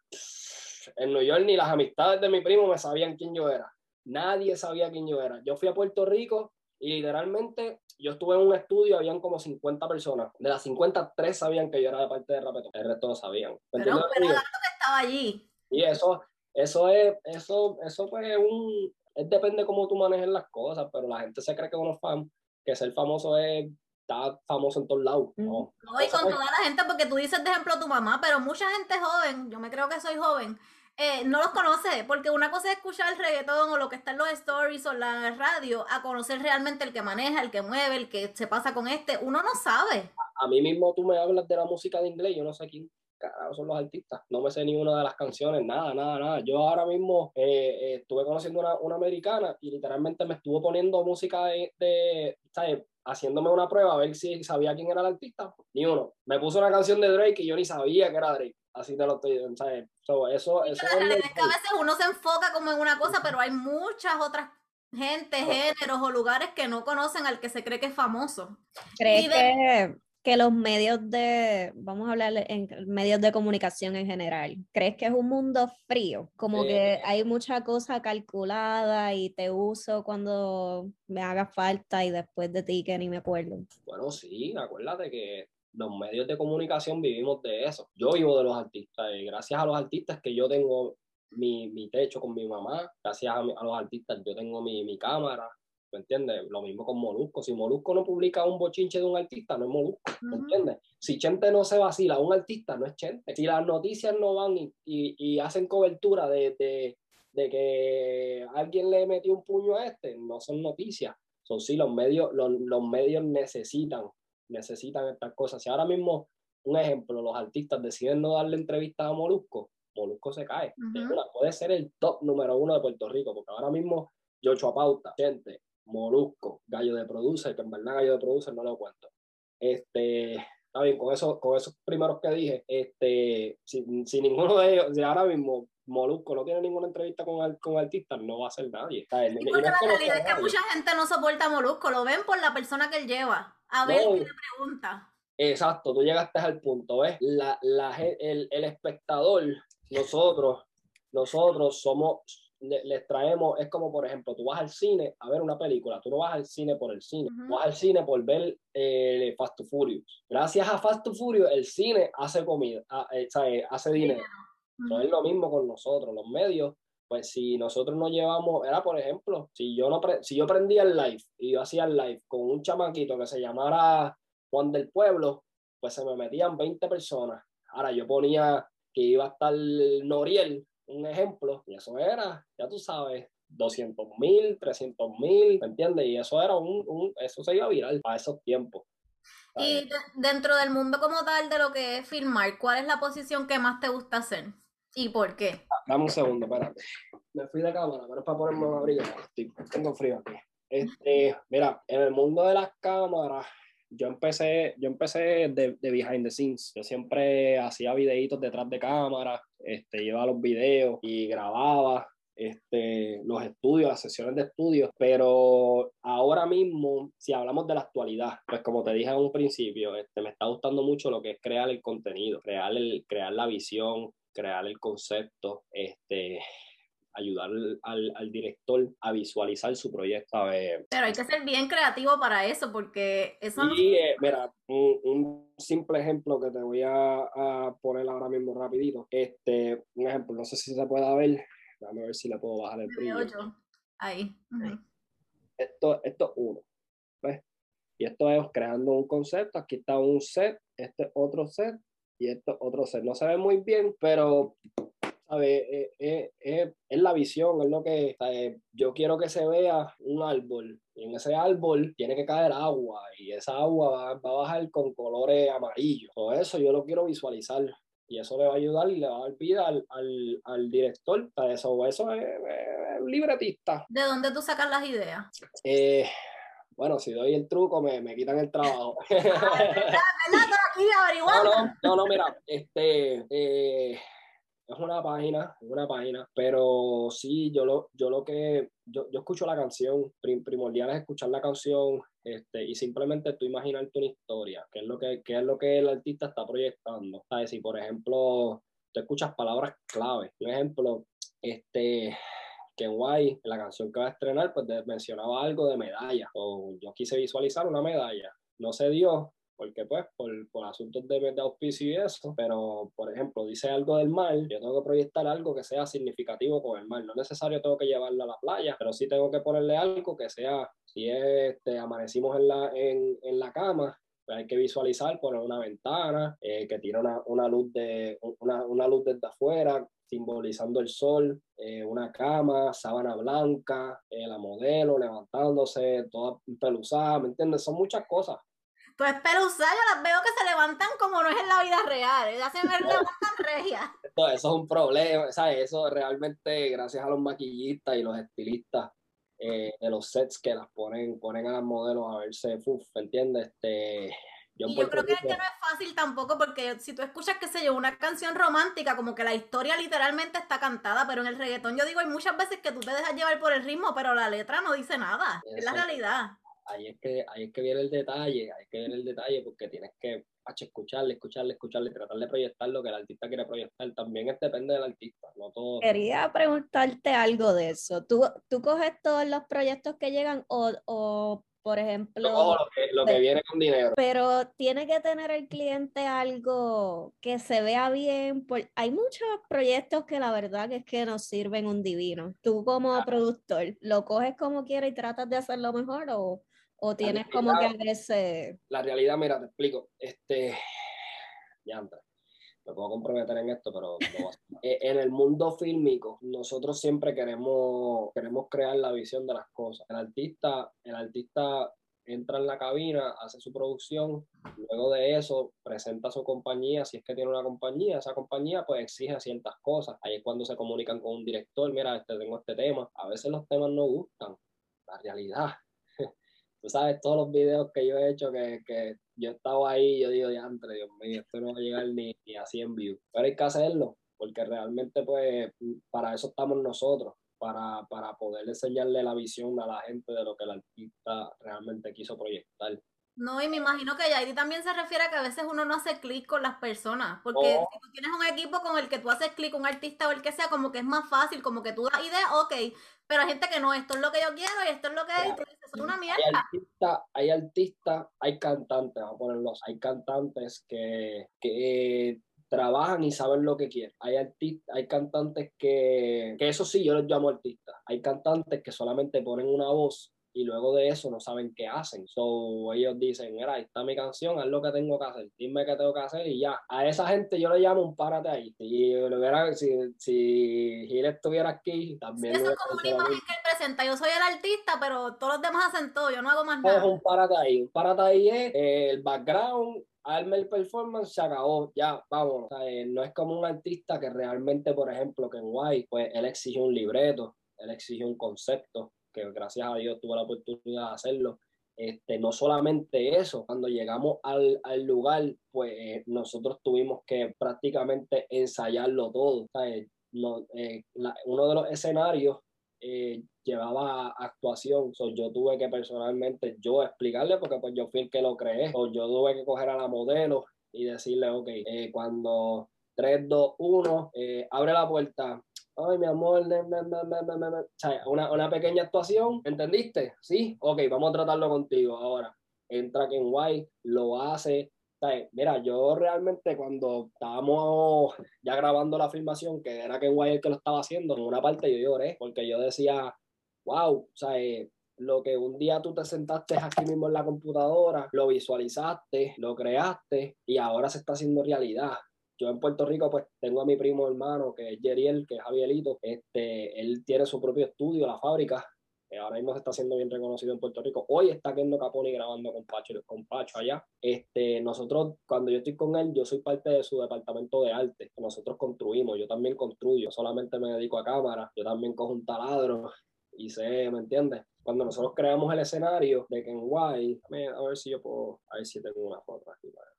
En New York ni las amistades de mi primo me sabían quién yo era. Nadie sabía quién yo era. Yo fui a Puerto Rico y literalmente yo estuve en un estudio, habían como 50 personas. De las 50, tres sabían que yo era de parte de Rapetón. El resto no sabían. Pero, pero que estaba allí. Y eso, eso es, eso, eso pues un, es depende cómo tú manejes las cosas, pero la gente se cree que uno es fan, que ser famoso es estar famoso en todos lados. No, no y con toda la gente, porque tú dices de ejemplo tu mamá, pero mucha gente joven, yo me creo que soy joven, eh, no los conoce, porque una cosa es escuchar el reggaetón o lo que está en los stories o la radio, a conocer realmente el que maneja, el que mueve, el que se pasa con este, uno no sabe. A, a mí mismo tú me hablas de la música de inglés, yo no sé quién carajo son los artistas. No me sé ni una de las canciones, nada, nada, nada. Yo ahora mismo eh, eh, estuve conociendo una, una, americana y literalmente me estuvo poniendo música de, de ¿sabes? haciéndome una prueba a ver si sabía quién era el artista. Ni uno. Me puso una canción de Drake y yo ni sabía que era Drake. Así te lo estoy ¿sabes? So, eso, eso es, es que a veces uno se enfoca como en una cosa, pero hay muchas otras gente, géneros o lugares que no conocen al que se cree que es famoso. ¿Crees que que los medios de, vamos a hablar en medios de comunicación en general, ¿crees que es un mundo frío? Como que hay mucha cosa calculada y te uso cuando me haga falta y después de ti que ni me acuerdo. Bueno, sí, acuérdate que los medios de comunicación vivimos de eso. Yo vivo de los artistas y gracias a los artistas que yo tengo mi, mi techo con mi mamá, gracias a, a los artistas yo tengo mi, mi cámara, ¿me entiendes? Lo mismo con Molusco. Si Molusco no publica un bochinche de un artista, no es Molusco, ¿me entiendes? Si Chente no se vacila un artista, no es Chente. Si las noticias no van y, y, hacen cobertura de, de, de, que alguien le metió un puño a este, no son noticias. Son sí, los medios, los, los medios necesitan, necesitan estas cosas. Si ahora mismo, un ejemplo, los artistas deciden no darle entrevista a Molusco, Molusco se cae. puede ser el top número uno de Puerto Rico, porque ahora mismo Yocho Pauta, gente, Molusco, Gallo de Producer, que en verdad Gallo de Producer no lo cuento. Este, está bien, con, eso, con esos primeros que dije, este, si, ninguno de ellos, si ahora mismo Molusco no tiene ninguna entrevista con, con artistas, no va a ser nadie. porque la realidad es que mucha gente no soporta a Molusco, lo ven por la persona que él lleva. A ver qué le pregunta. Exacto, tú llegaste al punto, ¿ves? La, la, el, el espectador, nosotros, nosotros somos les traemos, es como por ejemplo, tú vas al cine a ver una película, tú no vas al cine por el cine, vas al cine por ver eh, Fast to Furious. Gracias a Fast to Furious, el cine hace comida, ah, eh, hace dinero. No es lo mismo con nosotros, los medios. Pues si nosotros no llevamos, era por ejemplo, si yo no si yo prendía el live y yo hacía el live con un chamaquito que se llamara Juan del Pueblo, pues se me metían 20 personas. Ahora yo ponía que iba a estar Noriel un ejemplo, y eso era, ya tú sabes, 200 mil, 300 mil, ¿me entiendes? Y eso era un, un, eso se iba viral a esos tiempos. Y dentro del mundo como tal de lo que es filmar, ¿cuál es la posición que más te gusta hacer? ¿Y por qué? Dame un segundo, espérate. Me fui de cámara, pero es para ponerme un abrigo. tengo frío aquí. Este, mira, en el mundo de las cámaras, yo empecé, yo empecé de, de, behind the scenes. Yo siempre hacía videitos detrás de cámara, este, iba a los videos y grababa este, los estudios, las sesiones de estudios, pero ahora mismo, si hablamos de la actualidad, pues como te dije en un principio, este, me está gustando mucho lo que es crear el contenido, crear, el, crear la visión, crear el concepto, este, ayudar al, al, director a visualizar su proyecto. Pero hay que ser bien creativo para eso, porque eso sí, eh, mira, un, un, simple ejemplo que te voy a, a, poner ahora mismo rapidito. Este, un ejemplo, no sé si se puede ver, Déjame ver si le puedo bajar el brillo. Ahí. Esto, esto es uno. ¿ves? Y esto es creando un concepto. Aquí está un set, este es otro set y esto otro set. No se ve muy bien, pero ¿sabe? Eh, eh, es la visión, es lo que yo quiero que se vea un árbol. Y en ese árbol tiene que caer agua y esa agua va, va a bajar con colores amarillos. Todo eso yo lo quiero visualizar y eso le va a ayudar y le va a dar vida al, al, al director. Eso, eso es, libretista. ¿De dónde tú sacas las ideas? Eh, bueno, si doy el truco, me, me quitan el trabajo. Ah, no, no, no, no, mira, este, eh, es una página, es una página, pero sí, yo lo, yo lo que, yo, yo escucho la canción, primordial es escuchar la canción este, y simplemente tú imaginarte una historia, qué es lo que, qué es lo que el artista está proyectando. ¿Sabes? Si, por ejemplo, tú escuchas palabras clave, por ejemplo, este, Ken White, en la canción que va a estrenar, pues mencionaba algo de medalla, o yo quise visualizar una medalla, no se dio, porque pues por, por asuntos de, de, auspicio y eso, pero por ejemplo dice algo del mar, yo tengo que proyectar algo que sea significativo con el mar, no es necesario tengo que llevarla a la playa, pero sí tengo que ponerle algo que sea, si este, amanecimos en la, en, en la cama, pues hay que visualizar, poner una ventana eh, que tira una, una, luz de, una, una luz desde afuera, simbolizando el sol, eh, una cama, sábana blanca, eh, la modelo levantándose, toda peluzada, ¿me entiendes? Son muchas cosas. Pues pelusas, yo las veo que se levantan como no es en la vida real. Ellas se me levantan regias. Eso, eso, es un problema, ¿sabes? Eso realmente, gracias a los maquillistas y los estilistas eh, de los sets que las ponen, ponen a las modelos a verse, uff, ¿entiendes? Este, yo, y yo creo que, que, no es fácil tampoco, porque si tú escuchas, qué sé yo, una canción romántica, como que la historia literalmente está cantada, pero en el reggaetón yo digo, hay muchas veces que tú te dejas llevar por el ritmo, pero la letra no dice nada. Es la realidad ahí es que, ahí es que viene el detalle, ahí es que viene el detalle porque tienes que escucharle, escucharle, escucharle, tratar de proyectar lo que el artista quiere proyectar. También es, depende del artista, no todo. Quería preguntarte algo de eso. ¿Tú, tú coges todos los proyectos que llegan o, o por ejemplo. lo que, lo que viene con dinero. Pero tiene que tener el cliente algo que se vea bien. hay muchos proyectos que la verdad que es que nos sirven un divino. Tú como productor, ¿lo coges como quieras y tratas de hacerlo mejor o, ¿O tienes como que agrese? La realidad, mira, te explico. Este, ya antes, me puedo comprometer en esto, pero eh, en el mundo fílmico, nosotros siempre queremos, queremos crear la visión de las cosas. El artista, el artista entra en la cabina, hace su producción, luego de eso presenta su compañía, si es que tiene una compañía, esa compañía pues exige ciertas cosas. Ahí es cuando se comunican con un director, mira, este, tengo este tema. A veces los temas no gustan, la realidad tú sabes, todos los videos que yo he hecho, que, que yo estaba ahí, yo digo, diantre, Dios mío, esto no va a llegar ni, ni a 100 views. Pero hay que hacerlo, porque realmente, pues, para eso estamos nosotros, para, para poder enseñarle la visión a la gente de lo que el artista realmente quiso proyectar. No, y me imagino que Yairi también se refiere a que a veces uno no hace clic con las personas, porque oh. si tú tienes un equipo con el que tú haces clic, un artista o el que sea, como que es más fácil, como que tú das idea, ok, pero hay gente que no, esto es lo que yo quiero y esto es lo que es, y tú dices, es una mierda. Hay artistas, hay, hay cantantes, vamos a ponerlos, hay cantantes que, que trabajan y saben lo que quieren. Hay artistas, hay cantantes que, que eso sí, yo los llamo artistas. Hay cantantes que solamente ponen una voz y luego de eso no saben qué hacen. So, ellos dicen, mira, ahí está mi canción, haz lo que tengo que hacer, dime qué tengo que hacer y ya. A esa gente yo le llamo un párate ahí. Si, hubiera, si, si Gil estuviera aquí, también... eso es como una imagen que él presenta, yo soy el artista, pero todos los demás hacen todo, yo no hago más nada. Es un párate ahí, un párate ahí es eh, el background, arme el performance, se acabó, ya, vamos. Eh, no es como un artista que realmente, por ejemplo, que en White, pues él exige un libreto, él exige un concepto, gracias a Dios tuve la oportunidad de hacerlo. Este, no solamente eso, cuando llegamos al, al lugar, pues nosotros tuvimos que prácticamente ensayarlo todo. No, eh, uno de los escenarios eh, llevaba actuación, yo tuve que personalmente yo explicarle porque pues yo fui el que lo creé, o yo tuve que coger a la modelo y decirle, ok, eh, cuando 3, 2, 1, abre la puerta, ay, mi amor, una, una pequeña actuación, ¿entendiste? Sí, ok, vamos a tratarlo contigo ahora. Entra Ken White, lo hace, Mira, yo realmente cuando estábamos ya grabando la filmación, que era Ken White el que lo estaba haciendo, en una parte yo lloré, porque yo decía, wow, sea, lo que un día tú te sentaste aquí mismo en la computadora, lo visualizaste, lo creaste y ahora se está haciendo realidad yo en Puerto Rico pues tengo a mi primo hermano que es Jeriel, que es Javierito, este, él tiene su propio estudio, la fábrica, que ahora mismo se está haciendo bien reconocido en Puerto Rico. Hoy está Kendo Caponi grabando con Pacho, con Pacho allá. Este, nosotros, cuando yo estoy con él, yo soy parte de su departamento de arte, que nosotros construimos, yo también construyo, solamente me dedico a cámara, yo también cojo un taladro y sé, ¿me entiendes? Cuando nosotros creamos el escenario de Ken White, a ver si yo puedo, a ver si tengo una foto aquí. Es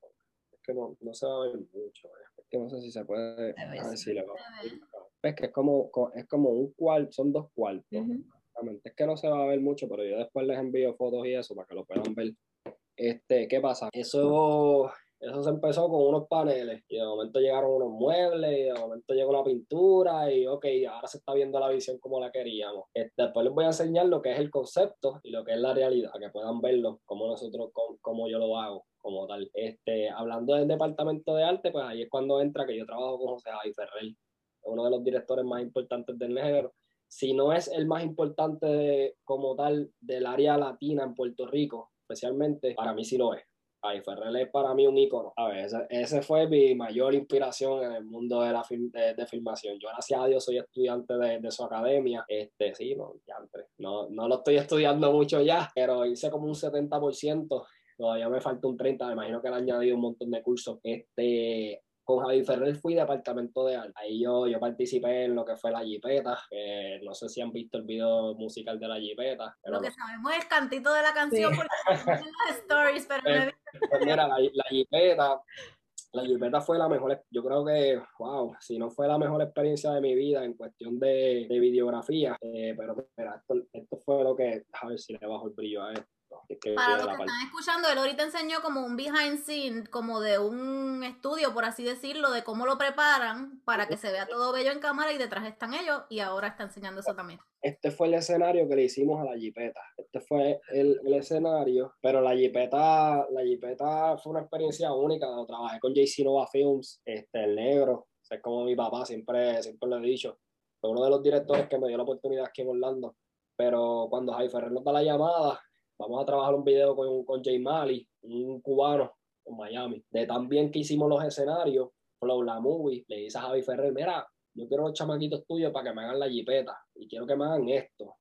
que no, no se va a ver mucho. Eh que no sé si se puede decirlo. Es que es como, es como un cuarto, son dos cuartos. Es que no se va a ver mucho, pero yo después les envío fotos y eso para que lo puedan ver. Este, ¿qué pasa? Eso, eso se empezó con unos paneles y de momento llegaron unos muebles y de momento llegó la pintura y ok, ahora se está viendo la visión como la queríamos. Este, después les voy a enseñar lo que es el concepto y lo que es la realidad, que puedan verlo como nosotros, como yo lo hago como tal. Este, hablando del departamento de arte, pues ahí es cuando entra que yo trabajo con José Javi Ferrer, uno de los directores más importantes del negro. Si no es el más importante como tal del área latina en Puerto Rico, especialmente, para mí sí lo es. Javi Ferrer es para mí un ícono. A ver, ese, fue mi mayor inspiración en el mundo de la de, filmación. Yo, gracias a Dios, soy estudiante de, de su academia. Este, sí, no, ya, no, no lo estoy estudiando mucho ya, pero hice como un 70% todavía me falta un 30, me imagino que le han añadido un montón de cursos. Este, con Javi Ferrer fui departamento de arte. Ahí yo, yo participé en lo que fue la jipeta. no sé si han visto el video musical de la jipeta. lo que sabemos es el cantito de la canción porque no las stories, pero pues, pues mira, la, la jipeta. La jipeta fue la mejor, yo creo que, wow, si no fue la mejor experiencia de mi vida en cuestión de, de videografía, eh, pero mira, esto, esto fue lo que, a ver si le bajo el brillo a esto. Para los que están escuchando, él ahorita enseñó como un behind scene, como de un estudio, por así decirlo, de cómo lo preparan para que se vea todo bello en cámara y detrás están ellos y ahora está enseñando eso también. Este fue el escenario que le hicimos a la Jipeta. Este fue el, el escenario, pero la Jipeta, la Jipeta fue una experiencia única. Trabajé con JC Nova Films, este, el negro, es como mi papá, siempre, siempre lo he dicho. Fue uno de los directores que me dio la oportunidad aquí en Orlando. Pero cuando Javi Ferrer nos da la llamada, vamos a trabajar un video con, con Jay Mali, un cubano en Miami, de también que hicimos los escenarios, Flow la movie, le dice a Javi Ferrer, mira, yo quiero los chamaquitos tuyos para que me hagan la jipeta y quiero que me hagan esto.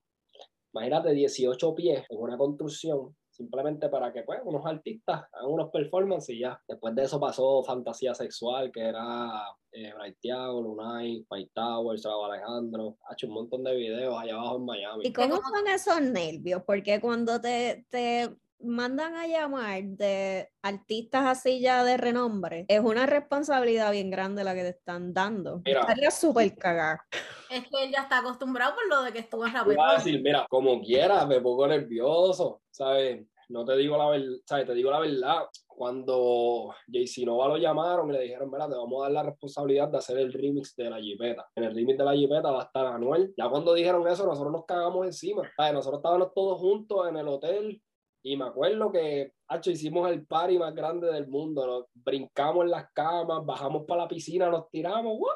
Imagínate 18 pies en una construcción simplemente para que pues, unos artistas hagan unos performances y ya. Después de eso pasó Fantasía Sexual, que era eh, Bright Tiago, Lunay, Mike Towers, Raúl Alejandro. Ha hecho un montón de videos allá abajo en Miami. ¿Y cómo son esos nervios? Porque cuando te, te mandan a llamar de artistas así ya de renombre, es una responsabilidad bien grande la que te están dando. Estaría súper cagado. Es que él ya está acostumbrado por lo de que estuvo en rápido. a decir, mira, como quiera, me pongo nervioso, ¿sabes? No te digo la verdad, ¿sabes? Te digo la verdad. Cuando JC Nova lo llamaron y le dijeron, mira, te vamos a dar la responsabilidad de hacer el remix de la Jipeta. En el remix de la Jipeta va a estar Anuel. Ya cuando dijeron eso, nosotros nos cagamos encima. ¿sabes? Nosotros estábamos todos juntos en el hotel y me acuerdo que, hecho, hicimos el party más grande del mundo. Nos brincamos en las camas, bajamos para la piscina, nos tiramos. ¡Wow!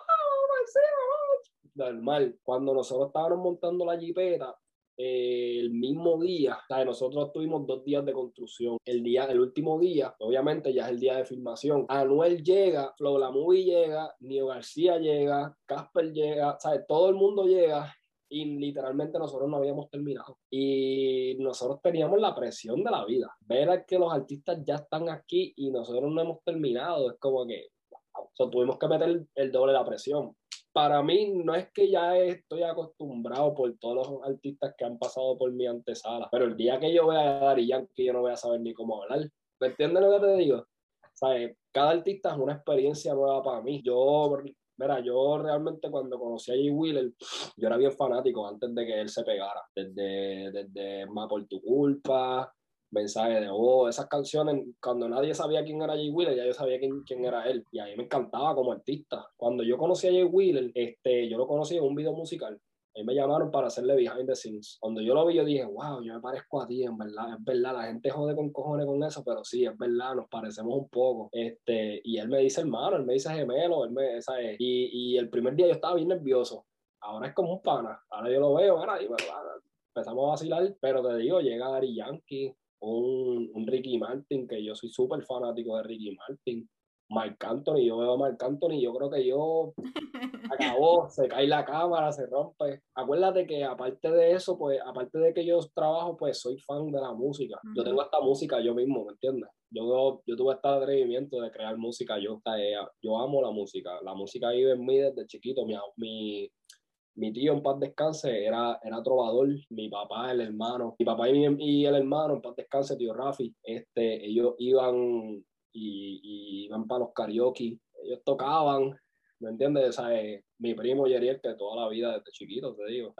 Normal. Cuando nosotros estábamos montando la jipeta, eh, el mismo día, o sea, nosotros tuvimos dos días de construcción. El día, el último día, obviamente ya es el día de filmación. Anuel llega, Flow La Movie llega, Nio García llega, Casper llega, ¿sabes? Todo el mundo llega y literalmente nosotros no habíamos terminado. Y nosotros teníamos la presión de la vida. Ver que los artistas ya están aquí y nosotros no hemos terminado, es como que tuvimos que meter el, doble de la presión. para mí no es que ya estoy acostumbrado por todos los artistas que han pasado por mi antesala, pero el día que yo voy a dar y que yo no voy a saber ni cómo hablar. ¿Me entiendes lo que te digo? ¿Sabes? Cada artista es una experiencia nueva para mí. Yo, mira, yo realmente cuando conocí a Jay Wheeler, yo era bien fanático antes de que él se pegara. Desde, desde Más por tu culpa, mensaje de voz, esas canciones, cuando nadie sabía quién era Jay Wheeler, ya yo sabía quién, quién era él. Y a mí me encantaba como artista. Cuando yo conocí a Jay Wheeler, este, yo lo conocí en un video musical. Ahí me llamaron para hacerle behind the scenes. Cuando yo lo vi, yo dije, wow, yo me parezco a ti, en verdad, es verdad. La gente jode con cojones con eso, pero sí, es verdad, nos parecemos un poco. Este, y él me dice hermano, él me dice gemelo, él me, ¿sabes? Y, y el primer día yo estaba bien nervioso. Ahora es como un pana. Ahora yo lo veo, ahora, y, empezamos a vacilar, pero te digo, llega Ari Yankee, un, un Ricky Martin, que yo soy súper fanático de Ricky Martin. Mike Anthony, yo veo a Mike Anthony, yo creo que yo acabó, se cae la cámara, se rompe. Acuérdate que aparte de eso, pues, aparte de que yo trabajo, pues soy fan de la música. Yo tengo esta música yo mismo, ¿me entiendes? Yo, yo tuve este atrevimiento de crear música yo. yo amo la música. La música vive en mí desde chiquito. Mi, mi, mi tío en paz descanse era, era trovador, mi papá, el hermano, mi papá y, y el hermano en paz descanse, tío Rafi, este, ellos iban y, y iban para los karaoke, ellos tocaban, ¿me entiendes? O mi primo Yeriel, que toda la vida desde chiquito, te digo,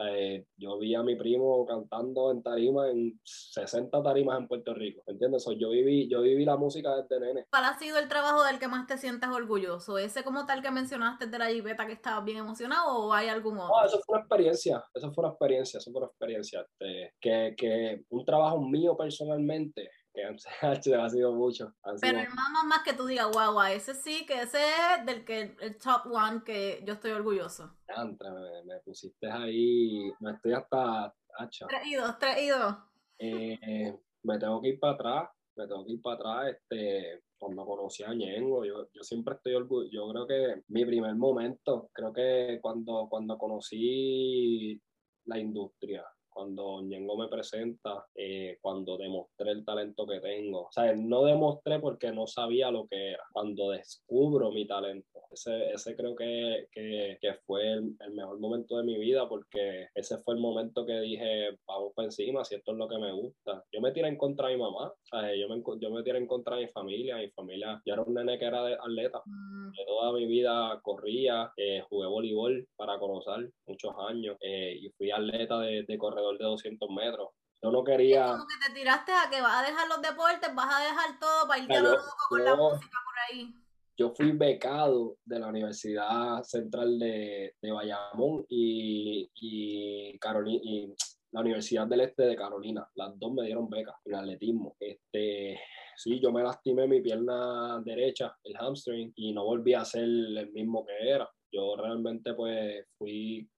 yo vi a mi primo cantando en tarima, en 60 tarimas en Puerto Rico, ¿me entiendes? yo, viví, yo viví la música desde nene. ¿Cuál ha sido el trabajo del que más te sientes orgulloso? ¿Ese como tal que mencionaste de la jipeta que estabas bien emocionado o hay algún otro? No, eso fue una experiencia, eso fue una experiencia, eso fue una experiencia. Este, que, que un trabajo mío personalmente, que ha sido mucho. Pero hermano, más que tú digas, guau, guau, ese sí, que ese es del que el top one que yo estoy orgulloso. me, me, pusiste ahí, me estoy hasta hacha. Traído, traído. Eh, me tengo que ir para atrás, me tengo que ir para atrás, este, cuando conocí a Ñengo, yo, yo siempre estoy orgulloso, yo creo que mi primer momento, creo que cuando, cuando conocí la industria, cuando Ñengo me presenta, eh, cuando demostré el talento que tengo. O sea, no demostré porque no sabía lo que era. Cuando descubro mi talento, ese, ese creo que, que, que fue el, el, mejor momento de mi vida porque ese fue el momento que dije, vamos para encima, si esto es lo que me gusta. Yo me tiré en contra de mi mamá, o sea, yo me, yo me tiré en contra de mi familia, mi familia, yo era un nene que era de atleta. Mm. Yo toda mi vida corría, eh, jugué voleibol para conocer muchos años eh, y fui atleta de, de correr de 200 metros. Yo no quería... como que te tiraste a que vas a dejar los deportes, vas a dejar todo para irte a lo loco con la música por ahí. Yo fui becado de la Universidad Central de, de Bayamón y, y, Carolina, y la Universidad del Este de Carolina. Las dos me dieron becas en atletismo. Este, sí, yo me lastimé mi pierna derecha, el hamstring, y no volví a ser el mismo que era. Yo realmente pues fui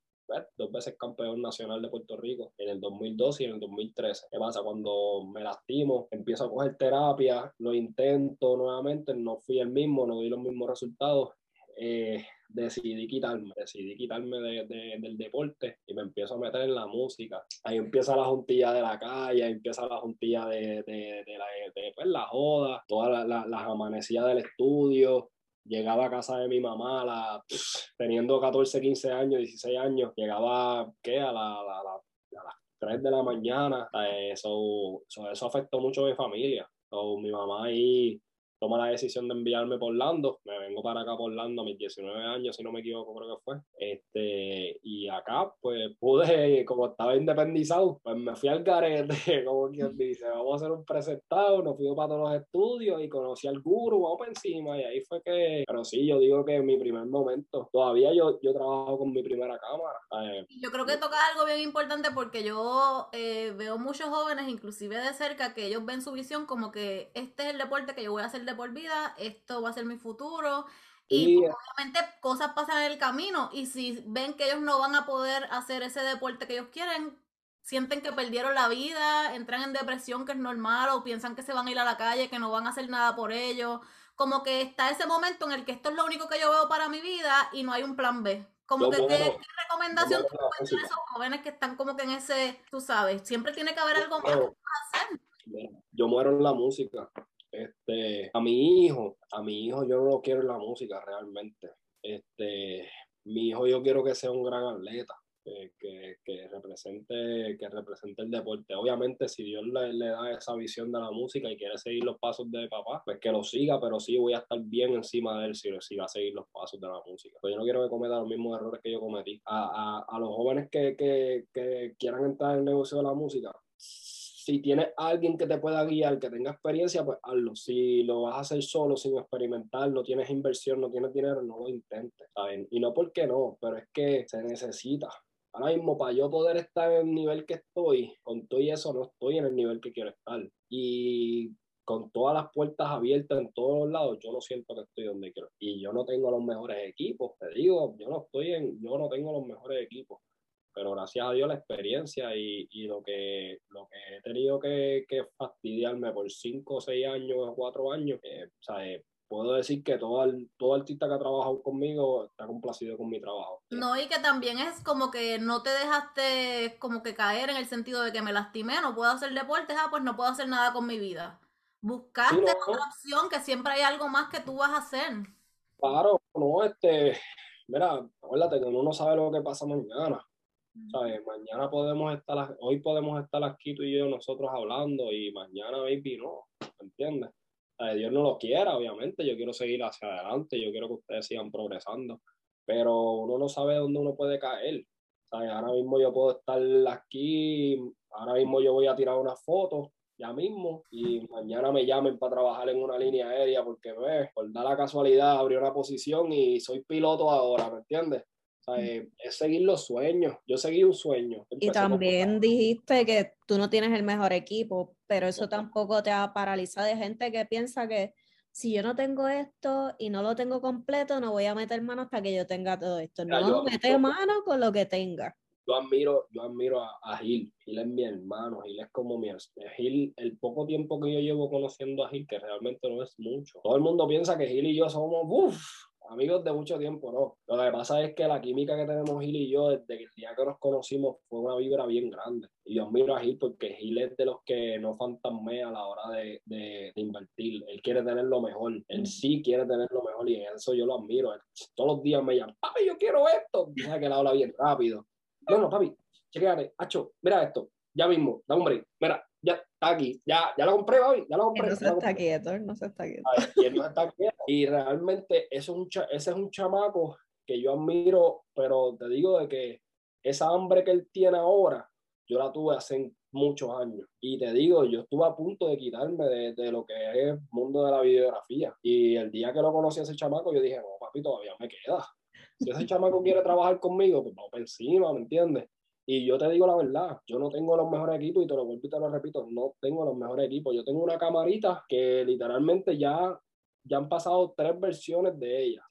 dos veces campeón nacional de Puerto Rico en el 2012 y en el 2013. ¿Qué pasa? Cuando me lastimo, empiezo a coger terapia, lo intento nuevamente, no fui el mismo, no di los mismos resultados. Eh, decidí quitarme, decidí quitarme de, del deporte y me empiezo a meter en la música. Ahí empieza la juntilla de la calle, ahí empieza la juntilla de, de la, pues, la joda, todas las la, amanecidas del estudio, llegaba a casa de mi mamá la, teniendo 14, 15 años, 16 años, llegaba ¿qué? A, la, la, a las 3 de la mañana. Eso, eso, afectó mucho a mi familia. mi mamá ahí toma la decisión de enviarme por Orlando. Me vengo para acá por Orlando a mis 19 años, si no me equivoco, creo que fue. Este, y acá, pues pude, como estaba independizado, pues me fui al garete, como quien dice, vamos a hacer un presentado, nos fuimos para todos los estudios y conocí al guru, vamos para encima, y ahí fue que, pero sí, yo digo que en mi primer momento, todavía yo, yo trabajo con mi primera cámara. Eh, yo creo que toca algo bien importante porque yo eh, veo muchos jóvenes, inclusive de cerca, que ellos ven su visión como que este es el deporte que yo voy a hacer de por vida, esto va a ser mi futuro. Y pues, obviamente cosas pasan en el camino y si ven que ellos no van a poder hacer ese deporte que ellos quieren, sienten que perdieron la vida, entran en depresión que es normal o piensan que se van a ir a la calle, que no van a hacer nada por ellos. Como que está ese momento en el que esto es lo único que yo veo para mi vida y no hay un plan B. Como que qué, recomendación tú a esos jóvenes que están como que en ese, tú sabes, siempre tiene que haber algo más que hacer. Yo muero en la música. Este, a mi hijo, a mi hijo yo no lo quiero en la música realmente. Este, mi hijo yo quiero que sea un gran atleta que, que, represente, que represente el deporte. Obviamente, si Dios le, da esa visión de la música y quiere seguir los pasos de papá, pues que lo siga, pero sí voy a estar bien encima de él si, si va a seguir los pasos de la música. Pues yo no quiero que cometa los mismos errores que yo cometí. A, a, a los jóvenes que, que, que quieran entrar en el negocio de la música, si tienes alguien que te pueda guiar, que tenga experiencia, pues hazlo. Si lo vas a hacer solo, sin experimentar, no tienes inversión, no tienes dinero, no lo intentes, ¿saben? Y no porque no, pero es que se necesita ahora mismo para yo poder estar en el nivel que estoy, con todo eso no estoy en el nivel que quiero estar. Y con todas las puertas abiertas en todos lados, yo no siento que estoy donde quiero. Y yo no tengo los mejores equipos, te digo, yo no estoy en, yo no tengo los mejores equipos. Pero gracias a Dios la experiencia y, y lo, que, lo que he tenido que, que fastidiarme por cinco, seis años, cuatro años, eh, o sea, eh, puedo decir que todo, todo artista que ha trabajado conmigo está complacido con mi trabajo. No, y que también es como que no te dejaste como que caer en el sentido de que me lastimé, no puedo hacer deportes, ah, pues no puedo hacer nada con mi vida. Buscaste una opción que siempre hay algo más que tú vas a hacer. Claro, no, este, mira, acuérdate que uno no sabe lo que pasa mañana. ¿Sabes? Mañana podemos estar, hoy podemos estar aquí tú y yo nosotros hablando y mañana baby no, ¿me entiendes? Dios no lo quiera, obviamente, yo quiero seguir hacia adelante, yo quiero que ustedes sigan progresando, pero uno no sabe dónde uno puede caer. Ahora mismo yo puedo estar aquí, ahora mismo yo voy a tirar una foto ya mismo y mañana me llamen para trabajar en una línea aérea porque ve, por dar la casualidad abrí una posición y soy piloto ahora, ¿me entiendes? Eh, es seguir los sueños. Yo seguí un sueño. y también dijiste que tú no tienes el mejor equipo, pero eso tampoco te va a paralizar de gente que piensa que si yo no tengo esto y no lo tengo completo, no voy a meter mano hasta que yo tenga todo esto. No, mete mano con lo que tenga. Yo admiro, yo admiro a, Gil. Gil es mi hermano, Gil es como mi Gil, el poco tiempo que yo llevo conociendo a Gil, que realmente no es mucho. Todo el mundo piensa que Gil y yo somos, uff, amigos de mucho tiempo, no. Lo que pasa es que la química que tenemos Gil y yo desde el día que nos conocimos fue una vibra bien grande. Y yo admiro a Gil porque Gil es de los que no fantasmea a la hora de, de, invertir. Él quiere tener lo mejor. Él mm. sí quiere tener lo mejor y en eso yo lo admiro. todos los días me llama, papi, yo quiero esto. Deja que él habla bien rápido. No, no, papi, chequeate, Hacho, mira esto. Ya mismo, da un break. Mira, ya está aquí, ya, ya lo compré, hoy, ya lo compré. no se está quieto, no se está quieto. y no está quieto. Y realmente eso es un ese es un chamaco que yo admiro, pero te digo de que esa hambre que él tiene ahora, yo la tuve hace muchos años. Y te digo, yo estuve a punto de quitarme de, de, lo que es el mundo de la videografía. Y el día que lo conocí a ese chamaco, yo dije, no, papi, todavía me queda. Si ese chamaco quiere trabajar conmigo, pues vamos encima, ¿me entiendes? Y yo te digo la verdad, yo no tengo los mejores equipos y te lo vuelvo y te lo repito, no tengo los mejores equipos. Yo tengo una camarita que literalmente ya, ya han pasado tres versiones de ella.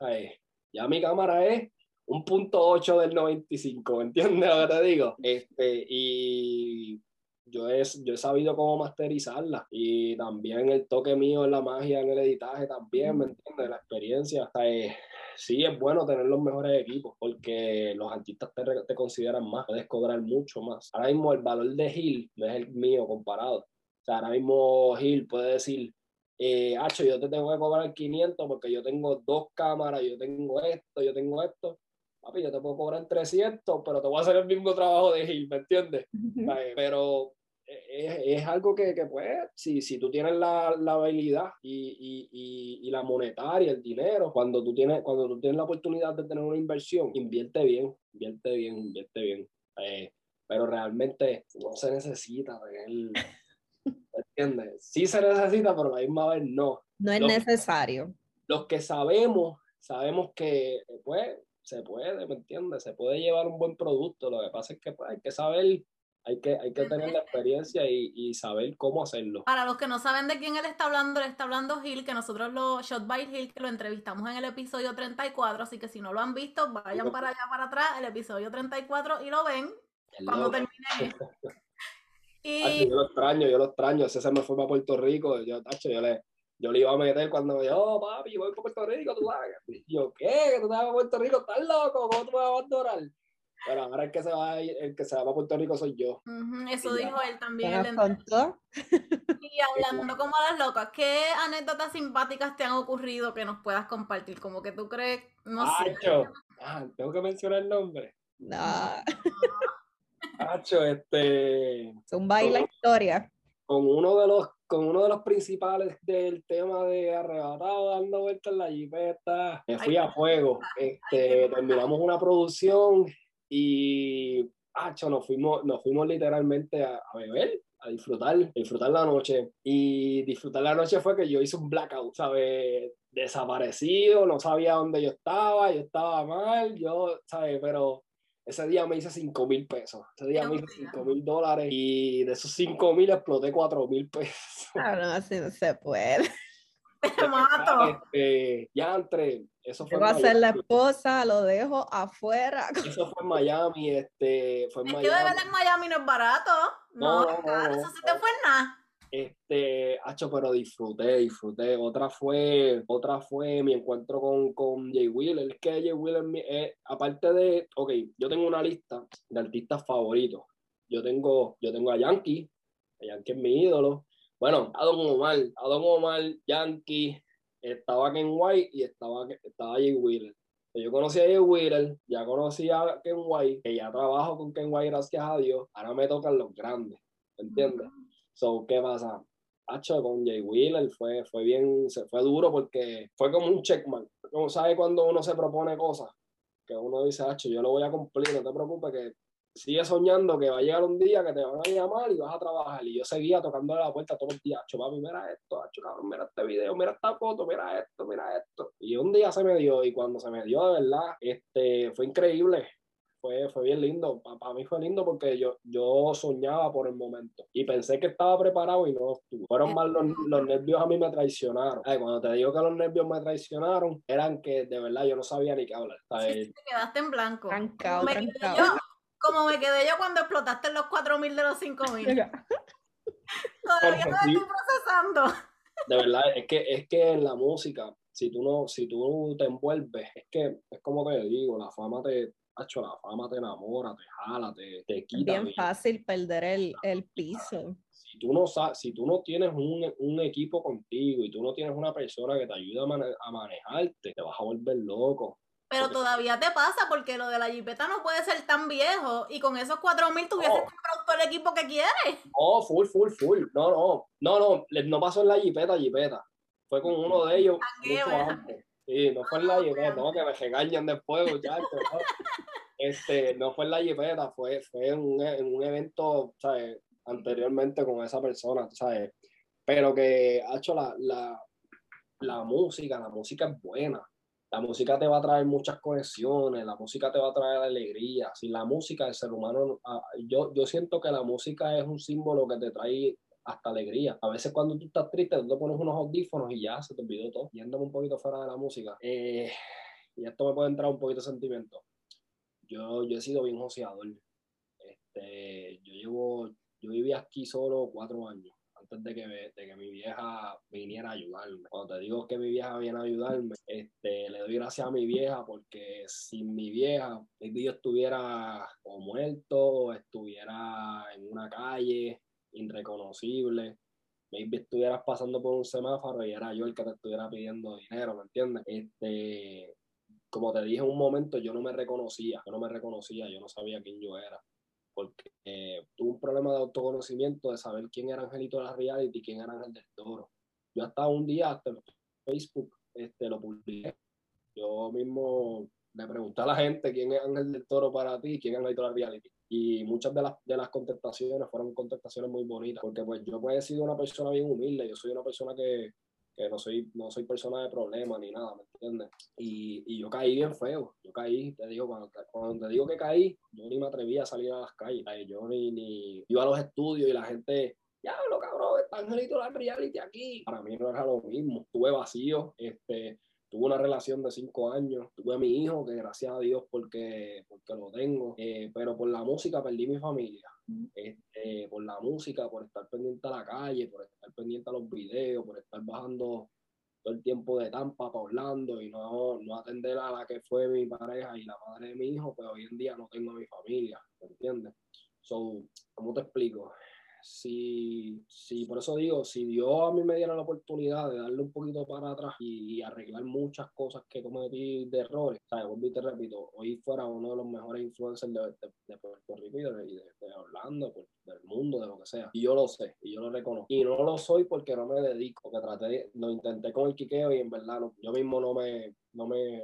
Ya mi cámara es un punto 8 del 95, ¿entiendes lo que te digo? Este, y yo he, yo he sabido cómo masterizarla y también el toque mío en la magia, en el editaje también, ¿me entiendes? La experiencia. O sea, sí es bueno tener los mejores equipos porque los artistas te, te, consideran más, puedes cobrar mucho más. Ahora mismo el valor de Gil no es el mío comparado. O sea, ahora mismo Gil puede decir, eh, Hacho, yo te tengo que cobrar 500 porque yo tengo dos cámaras, yo tengo esto, yo tengo esto. Papi, yo te puedo cobrar 300, pero te voy a hacer el mismo trabajo de Gil, ¿me entiendes? Pero es, algo que, que, pues, si, si tú tienes la, la habilidad y, y, y, la monetaria, el dinero, cuando tú, tienes, cuando tú tienes la oportunidad de tener una inversión, invierte bien, invierte bien, invierte bien. Eh, pero realmente no se necesita tener, ¿entiendes? Sí se necesita, pero a la misma vez no. No es necesario. Los que sabemos, sabemos que, pues, se puede, ¿me entiendes? Se puede llevar un buen producto. Lo que pasa es que pues, hay que saber hay que, hay que tener la experiencia y, y, saber cómo hacerlo. Para los que no saben de quién él está hablando, él está hablando Gil, que nosotros lo, Shot by Hill, que lo entrevistamos en el episodio 34, así que si no lo han visto, vayan para allá para atrás, el episodio 34 y lo ven cuando termine. y... yo lo extraño, yo lo extraño, se me fue para Puerto Rico, yo, tacho, yo le, yo le iba a meter cuando me dijo, oh, papi, voy para Puerto Rico, tú sabes. yo, ¿qué? ¿Tú te vas a Puerto Rico? ¿Estás loco? ¿Cómo tú me vas a abandonar? Pero ahora el que se va, el que se va a Puerto Rico soy yo. eso dijo él también. y hablando como a las locas, ¿qué anécdotas simpáticas te han ocurrido que nos puedas compartir? Como que tú crees, no sé. Ah, tengo que mencionar el nombre. No, Hacho, este. es un baile historia. Con uno de los, con uno de los principales del tema de arrebatado dando vueltas en la jipeta. Me fui a fuego. Este, terminamos una producción y hacho, nos fuimos, nos fuimos literalmente a, a beber a disfrutar, a disfrutar la noche. Y disfrutar la noche fue que yo hice un blackout, ¿sabes? Desaparecido, no sabía dónde yo estaba, yo estaba mal, yo, ¿sabes? Pero ese día me hice 5 mil pesos, ese día me hice 5 mil dólares y de esos 5 mil exploté 4 mil pesos. Ah, no, así no se puede. Te mato. Este, ya entre, eso fue, voy a ser la Miami, esposa, lo dejo afuera. eso fue en Miami, este, fue en Es que beber Miami. en Miami no es barato. No, No, no, es caro, no, eso se te fue en nada. Este, hacho, pero disfruté, disfruté. Otra fue, otra fue mi encuentro con, con Jay Wheeler. Es que Jay Wheeler, aparte de, ok, yo tengo una lista de artistas favoritos. Yo tengo, yo tengo a Yankee, a Yankee es mi ídolo. Bueno, a Don Omar, a Don Omar, Yankee, estaba Ken White y estaba, estaba Jay Wheeler. Yo conocí a Jay Wheeler, ya conocí a Ken White, que ya trabajo con Ken White, gracias a Dios. Ahora me tocan los grandes, ¿entiendes? So, ¿qué pasa? Hacho, con Jay Wheeler fue, fue bien, se fue duro porque fue como un checkmark. Como sabe cuando uno se propone cosas, que uno dice, Hacho, yo lo voy a cumplir, no te preocupes, que sigue soñando que va a llegar un día que te van a llamar y vas a trabajar. Y yo seguía tocándole la puerta todos los días, Hacho, papi, mira esto, Hacho, cabrón, mira este video, mira esta foto, mira esto, mira esto. Y un día se me dio, y cuando se me dio, de verdad, este, fue increíble fue, fue bien lindo. Para mí fue lindo porque yo, yo soñaba por el momento y pensé que estaba preparado y no estuvo. Fueron más los, los nervios a mí me traicionaron. Ay, cuando te digo que los nervios me traicionaron, eran que de verdad yo no sabía ni qué hablar. te quedaste en blanco. Trancado, Como me quedé trancado. yo, como me quedé yo cuando explotaste los 4000 de los 5000. Todavía no estoy procesando. De verdad, es que, es que en la música, si tú no, si tú te envuelves, es que es como te digo, la fama te, hacho, la fama te enamora, te jala, te, te Es quita. bien fácil perder el, el piso. si tú no si tú no tienes un, un equipo contigo y tú no tienes una persona que te ayude a, mane- a manejarte, te vas a volver loco. Pero todavía te pasa porque lo de la jipeta no puede ser tan viejo y con esos 4000 tú hubieses No. comprado todo el equipo que quieres. Oh, full, full, full. No, no, no, no, no pasó en la jipeta, jipeta. Fue con uno de ellos. Sí, no fue en la jipeta, no, que me regañan después, muchachos. ¿no? Este, no fue en la jipeta, fue, fue en un, en un evento, ¿sabes? Anteriormente con esa persona, ¿sabes? Pero que ha hecho la, la, la música, la música es buena. La música te va a traer muchas conexiones, la música te va a traer alegría. Sin la música, el ser humano, ah, yo, yo siento que la música es un símbolo que te trae hasta alegría. A veces cuando tú estás triste, tú te pones unos audífonos y ya se te olvidó todo. Yéndome un poquito fuera de la música. Eh, y esto me puede entrar un poquito de sentimiento. Yo, yo he sido bien joseador. Este, yo llevo, yo viví aquí solo cuatro años antes de que, me- de que mi vieja viniera a ayudarme. Cuando te digo que mi vieja viene a ayudarme, este, le doy gracias a mi vieja porque sin mi vieja, yo estuviera o muerto, o estuviera en una calle irreconocible, maybe estuvieras pasando por un semáforo y era yo el que te estuviera pidiendo dinero, ¿me entiendes? Este, como te dije en un momento, yo no me reconocía, yo no me reconocía, yo no sabía quién yo era porque eh, tuve un problema de autoconocimiento de saber quién era Angelito de la Reality y quién era Ángel del Toro. Yo hasta un día, hasta Facebook, este, lo publiqué. Yo mismo le pregunté a la gente quién es Ángel del Toro para ti y quién es Angelito de la Reality. Y muchas de las, de las contestaciones fueron contestaciones muy bonitas, porque pues yo pues, he sido una persona bien humilde, yo soy una persona que, que no soy, no soy persona de problemas ni nada, ¿me entiendes? Y, y yo caí bien feo, yo caí, te digo, cuando, te- digo que caí, yo ni me atrevía a salir a las calles, yo ni, ni iba a los estudios y la gente, ya lo cabrón, está Angelito la reality aquí. Para mí no era lo mismo, estuve vacío, este, tuve una relación de cinco años, tuve a mi hijo, que gracias a Dios porque, porque lo tengo, eh, pero por la música perdí mi familia este, por la música, por estar pendiente a la calle, por estar pendiente a los videos, por estar bajando todo el tiempo de Tampa para Orlando y no, no atender a la que fue mi pareja y la madre de mi hijo, pues hoy en día no tengo a mi familia, ¿me entiendes? So, ¿cómo te explico? Si, si, por eso digo, si Dios a mí me diera la oportunidad de darle un poquito para atrás y, arreglar muchas cosas que cometí de errores, ¿sabes? Volví te repito, hoy fuera uno de los mejores influencers de, Puerto Rico y de, de, Orlando, del mundo, de lo que sea. Y yo lo sé, y yo lo reconozco. Y no lo soy porque no me dedico, porque traté, lo intenté con el quiqueo y en verdad no, yo mismo no me, no me,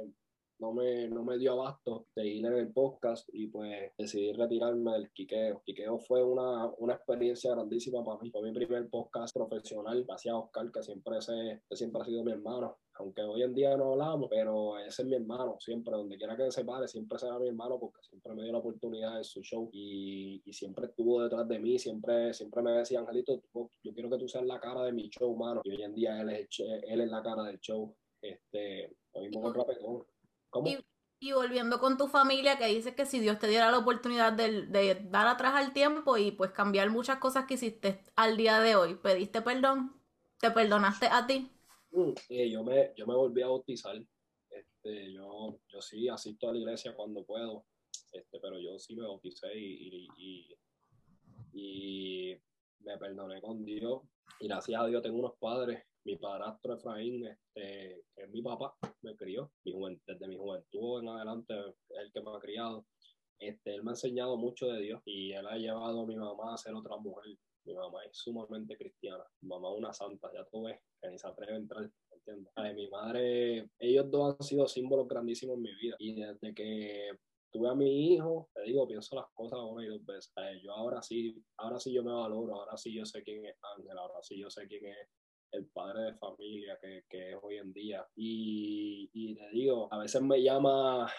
no me, no me dio abasto de ir en el podcast y pues decidí retirarme del Quiqueo. Quiqueo fue una, una experiencia grandísima para mí. Fue mi primer podcast profesional. Gracias a Oscar, que siempre, se, siempre ha sido mi hermano. Aunque hoy en día no hablamos, pero ese es mi hermano. Siempre, donde quiera que se pare, siempre será mi hermano porque siempre me dio la oportunidad en su show y, y siempre estuvo detrás de mí. Siempre, siempre me decía, Angelito, yo quiero que tú seas la cara de mi show, mano. Y hoy en día él es, él es la cara del show. Este, lo mismo con Rapetón. Y, volviendo con tu familia, que dices que si Dios te diera la oportunidad de, dar atrás al tiempo y pues cambiar muchas cosas que hiciste al día de hoy, ¿pediste perdón? ¿Te perdonaste a ti? Mm, yo, me, yo me volví a bautizar. Este, yo, yo sí asisto a la iglesia cuando puedo, este, pero yo sí me bauticé y, y, y me perdoné con Dios. Y gracias a Dios tengo unos padres mi padrastro Efraín, este, que es mi papá, me crió desde mi juventud en adelante, es el que me ha criado. Este, él me ha enseñado mucho de Dios y él ha llevado a mi mamá a ser otra mujer. Mi mamá es sumamente cristiana, mi mamá es una santa, ya tú ves, que ni se atreve a entrar, ¿entiendes? mi madre, ellos dos han sido símbolos grandísimos en mi vida y desde que tuve a mi hijo, te digo, pienso las cosas una y dos veces. Yo ahora sí, ahora sí yo me valoro, ahora sí yo sé quién es Ángel, ahora sí yo sé quién es el padre de familia que, que es hoy en día. Y, y, te digo, a veces me llama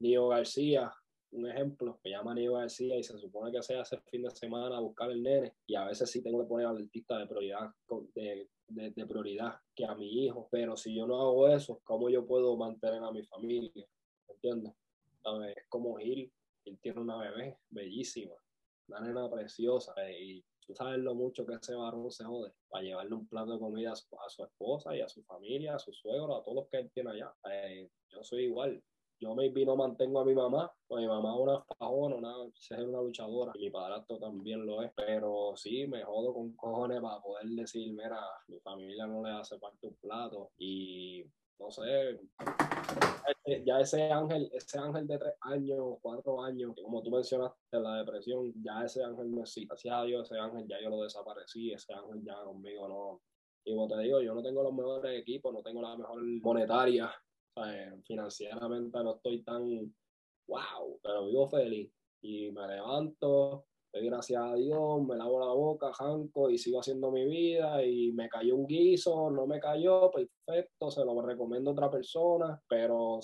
Nio García, un ejemplo, me llama Nio García y se supone que sea ese fin de semana a buscar el nene y a veces sí tengo que poner al artista de prioridad, de, de, prioridad que a mi hijo, pero si yo no hago eso, ¿cómo yo puedo mantener a mi familia? ¿Entiendes? Es como Gil, él tiene una bebé bellísima, una nena preciosa y tú sabes lo mucho que ese varón se jode para llevarle un plato de comida a su, esposa y a su familia, a su suegro, a todos los que él tiene allá. Eh, yo soy igual. Yo me no mantengo a mi mamá, pues mi mamá es una fajona, una, es una luchadora, y mi padrastro también lo es, pero sí, me jodo con cojones para poder decir, mira, mi familia no le hace parte un plato, y no sé, este, ya ese ángel, ese ángel de tres años, cuatro años, como tú mencionaste, la depresión, ya ese ángel no existe. Gracias a Dios, ese ángel ya yo lo desaparecí, ese ángel ya conmigo no. Y como te digo, yo no tengo los mejores equipos, no tengo la mejor monetaria, financieramente no estoy tan wow, pero vivo feliz. Y me levanto, gracias a Dios, me lavo la boca, janco y sigo haciendo mi vida y me cayó un guiso, no me cayó, perfecto, se lo recomiendo a otra persona, pero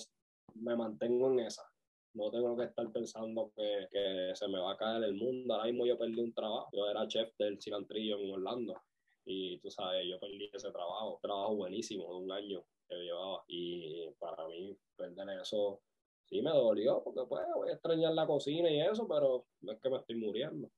me mantengo en esa. No tengo que estar pensando que, que se me va a caer el mundo. Ahora mismo yo perdí un trabajo. Yo era chef del cilantrillo en Orlando. Y tú sabes, yo perdí ese trabajo, un trabajo buenísimo de un año que llevaba. Y para mí, perder eso sí me dolió, porque pues voy a extrañar la cocina y eso, pero no es que me estoy muriendo.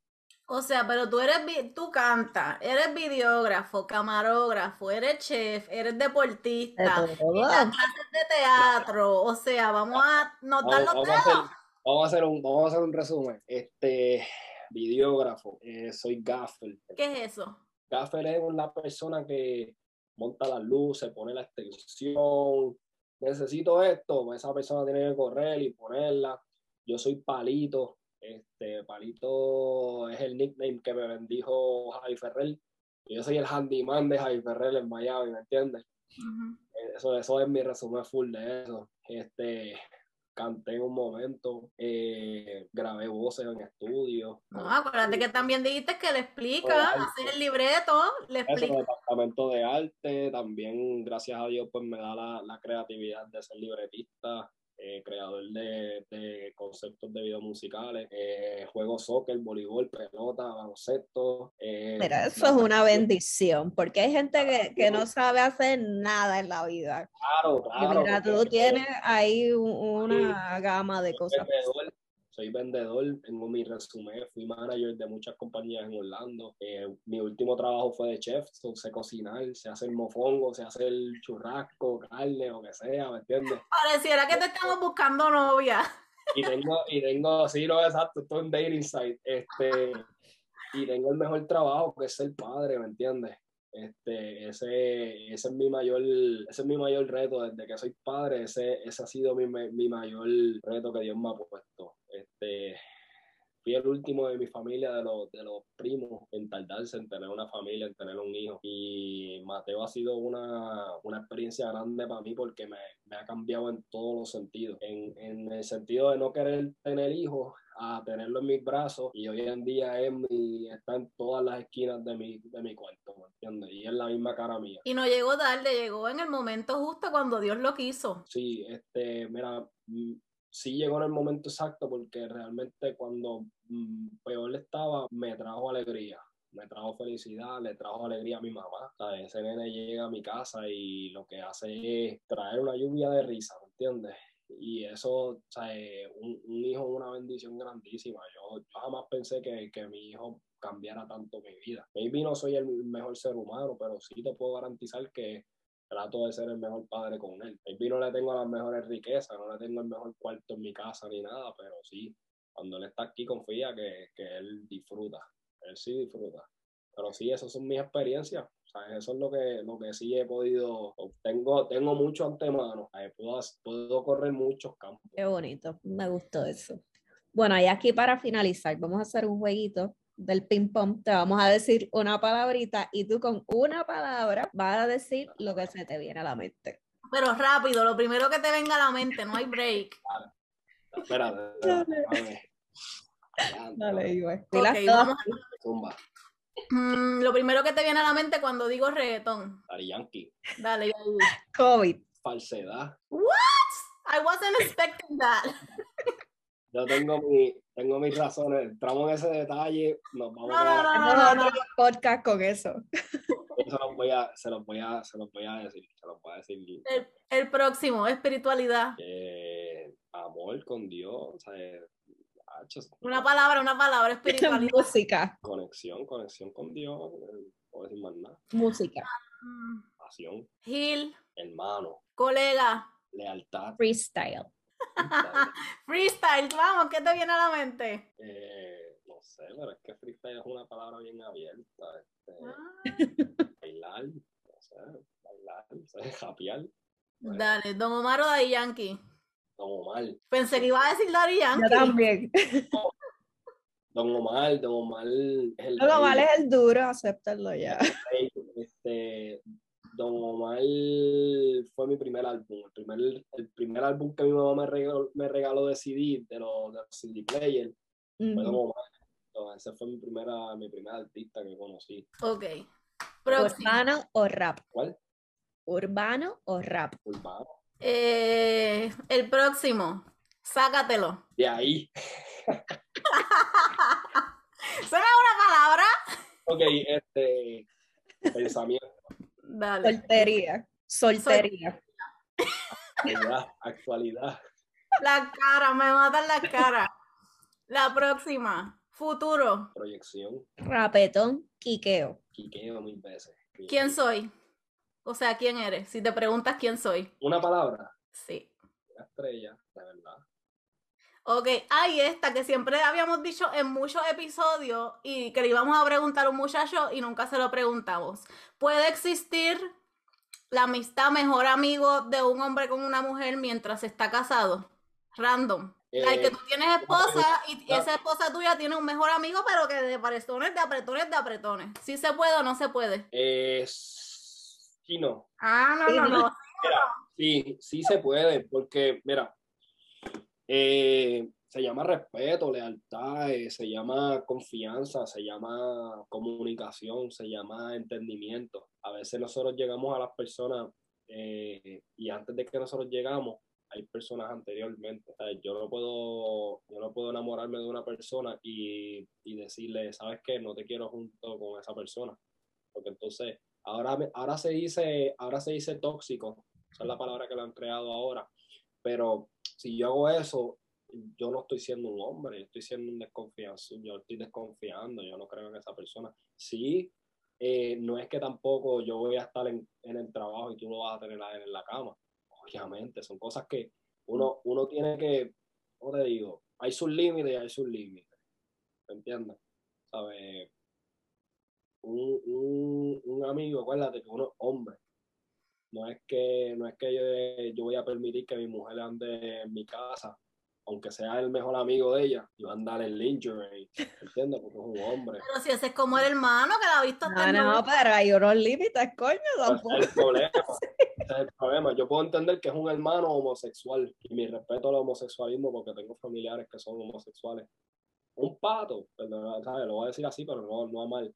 O sea, pero tú eres, tú cantas, eres videógrafo, camarógrafo, eres chef, eres deportista, clases de teatro, o sea, vamos a notar los vamos, a vamos a hacer un, vamos a hacer un resumen. Este, videógrafo, eh, soy gaffer. ¿Qué es eso? Gaffer es una persona que monta las luces, pone la extensión, necesito esto, pues esa persona tiene que correr y ponerla. Yo soy Palito, este Palito es el nickname que me bendijo Javi Ferrer. Yo soy el handyman de Javi Ferrer en Miami, ¿me entiendes? eso, eso es mi resumen full de eso. Este, canté en un momento, eh, grabé voces en estudio. No, acuérdate que también dijiste que le explica, hacer el libreto, le explica. Eso, el departamento de arte, también gracias a Dios pues me da la, la creatividad de ser libretista, eh, creador de, de, conceptos de videos musicales, eh, juego soccer, voleibol, pelota, baloncesto. Eh, Mira, eso es una bendición, porque hay gente que, que, no sabe hacer nada en la vida. Claro, claro. mira, tú tienes ahí una gama de cosas soy vendedor, tengo mi resumen, fui manager de muchas compañías en Orlando. Eh, mi último trabajo fue de chef, sé cocinar, sé hacer mofongo, sé hacer churrasco, carne, o que sea, ¿me entiendes? Pareciera que te estamos buscando novia. Y tengo, y tengo, sí, no, exacto, estoy en dating site. Este, y tengo el mejor trabajo que es ser padre, ¿me entiendes? Este, ese, ese, es mi mayor, ese es mi mayor reto desde que soy padre, ese, ese ha sido mi, mi mayor reto que Dios me ha puesto. Este, fui el último de mi familia, de los, de los primos, en tardarse en tener una familia, en tener un hijo. Y Mateo ha sido una, una experiencia grande para mí porque me, me, ha cambiado en todos los sentidos. En, en el sentido de no querer tener hijos, a tenerlo en mis brazos y hoy en día es mi, está en todas las esquinas de mi, de mi cuarto, ¿me entiendes? Y es la misma cara mía. Y no llegó tarde, llegó en el momento justo cuando Dios lo quiso. Sí, este, mira, sí llegó en el momento exacto porque realmente cuando mm, peor estaba me trajo alegría me trajo felicidad, le trajo alegría a mi mamá. Ese nene llega a mi casa y lo que hace es traer una lluvia de risa, ¿me entiendes? y eso, eh, un, un, hijo es una bendición grandísima. Yo, jamás pensé que, que, mi hijo cambiara tanto mi vida. Maybe no soy el mejor ser humano, pero sí te puedo garantizar que trato de ser el mejor padre con él. Maybe no le tengo las mejores riquezas, no le tengo el mejor cuarto en mi casa ni nada, pero sí, cuando él está aquí confía que, que él disfruta, él sí disfruta. Pero sí, esas son mis experiencias. O sea, eso es lo que, lo que sí he podido, tengo, tengo mucho antemano, puedo, puedo correr muchos campos. Qué bonito, me gustó eso. Bueno, y aquí para finalizar, vamos a hacer un jueguito del ping pong. Te vamos a decir una palabrita y tú con una palabra vas a decir lo que se te viene a la mente. Pero rápido, lo primero que te venga a la mente, no hay break. Espérate, espérate. Dale, Dale Okay, vamos a... Mm, lo primero que te viene a la mente cuando digo reggaetón. Dari Yankee. Dale, COVID. Falsedad. What? I wasn't expecting that. Yo tengo, mi, tengo mis razones. Entramos en ese detalle. Nos vamos no, no, no, no, no, podcast con eso. Se los voy a, se los voy a, se los voy a decir. Se los voy a decir. El, el próximo, espiritualidad. Eh, amor con Dios. O sea, una palabra, una palabra espiritual. Música. Conexión, conexión con Dios. No decir más nada. Música. Pasión. Gil. Hermano. Colega. Lealtad. Freestyle. freestyle, vamos, ¿qué te viene a la mente? Eh, no sé, pero es que freestyle es una palabra bien abierta. Este, ah. Bailar, no sé, bailar, no sé, japear. Dale, Don Omar o Yankee. Don Omar. Pensé que iba a decir Daddy Yankee. Yo también. Don Omar, Don Omar es el Don Omar es el duro, acéptalo ya. Este, Don Omar fue mi primer álbum. El primer, el primer álbum que mi mamá me regaló, me regaló de CD, de los, de CD player, fue Don Omar. Entonces, ese fue mi primera, mi primer artista que conocí. Ok. ¿Urbano o rap? ¿Cuál? ¿Urbano o rap? Urbano. Eh, el próximo, sácatelo. De ahí. ¿Suena una palabra? Ok, este. Pensamiento. Dale. Soltería. Soltería. Actualidad. Actualidad. La cara, me matan la cara. La próxima. Futuro. Proyección. Rapetón. Quiqueo. Quiqueo mil veces. ¿Quién soy? O sea, ¿quién eres? Si te preguntas quién soy. ¿Una palabra? Sí. Una estrella, de verdad. Ok, hay esta que siempre habíamos dicho en muchos episodios y que le íbamos a preguntar a un muchacho y nunca se lo preguntamos. ¿Puede existir la amistad mejor amigo de un hombre con una mujer mientras está casado? Random. Eh, que tú tienes esposa y esa esposa tuya tiene un mejor amigo, pero que de apretones, de apretones, de apretones. ¿Sí se puede o no se puede? Es no. Ah, no, no, no. sí, sí se puede, porque, mira, eh, se llama respeto, lealtad, eh, se llama confianza, se llama comunicación, se llama entendimiento. A veces nosotros llegamos a las personas eh, y antes de que nosotros llegamos, hay personas anteriormente. yo no puedo, yo no puedo enamorarme de una persona y, y decirle, ¿sabes qué? No te quiero junto con esa persona. Porque entonces Ahora, ahora, se dice, ahora se dice tóxico, esa es la palabra que lo han creado ahora, pero si yo hago eso, yo no estoy siendo un hombre, yo estoy siendo un desconfianza, yo estoy desconfiando, yo no creo en esa persona. Sí, eh, no es que tampoco yo voy a estar en, en el trabajo y tú lo vas a tener a él en la cama. Obviamente, son cosas que uno, uno tiene que, ¿cómo te digo? Hay sus límites y hay sus límites. ¿Me entiendes? ¿Sabes? Un, un, un, amigo, acuérdate que uno es hombre, no es que, no es que yo, yo voy a permitir que mi mujer ande en mi casa aunque sea el mejor amigo de ella, y va a andar en lingerie, ¿entiendes? Porque es un hombre. Pero si ese es como el hermano que la ha visto hasta No, no, pero hay unos límites, coño, tampoco. Ese es el problema, ese es el problema. Yo puedo entender que es un hermano homosexual, y mi respeto al homosexualismo porque tengo familiares que son homosexuales. Un pato, ¿sabes? lo voy a decir así, pero no, no a mal.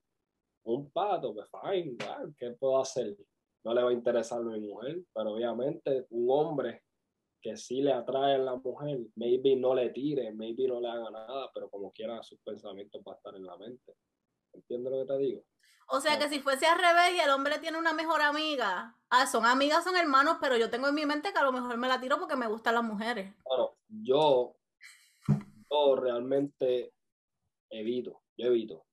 Un pato, pues fine, ¿qué puedo hacer? No le va a interesar mi mujer, pero obviamente un hombre que sí le atrae a la mujer, maybe no le tire, maybe no le haga nada, pero como quiera sus pensamientos va a estar en la mente. ¿Entiendes lo que te digo? O sea que si fuese al revés y el hombre tiene una mejor amiga, ah, son amigas, son hermanos, pero yo tengo en mi mente que a lo mejor me la tiro porque me gustan las mujeres. Bueno, yo, yo realmente evito, yo evito,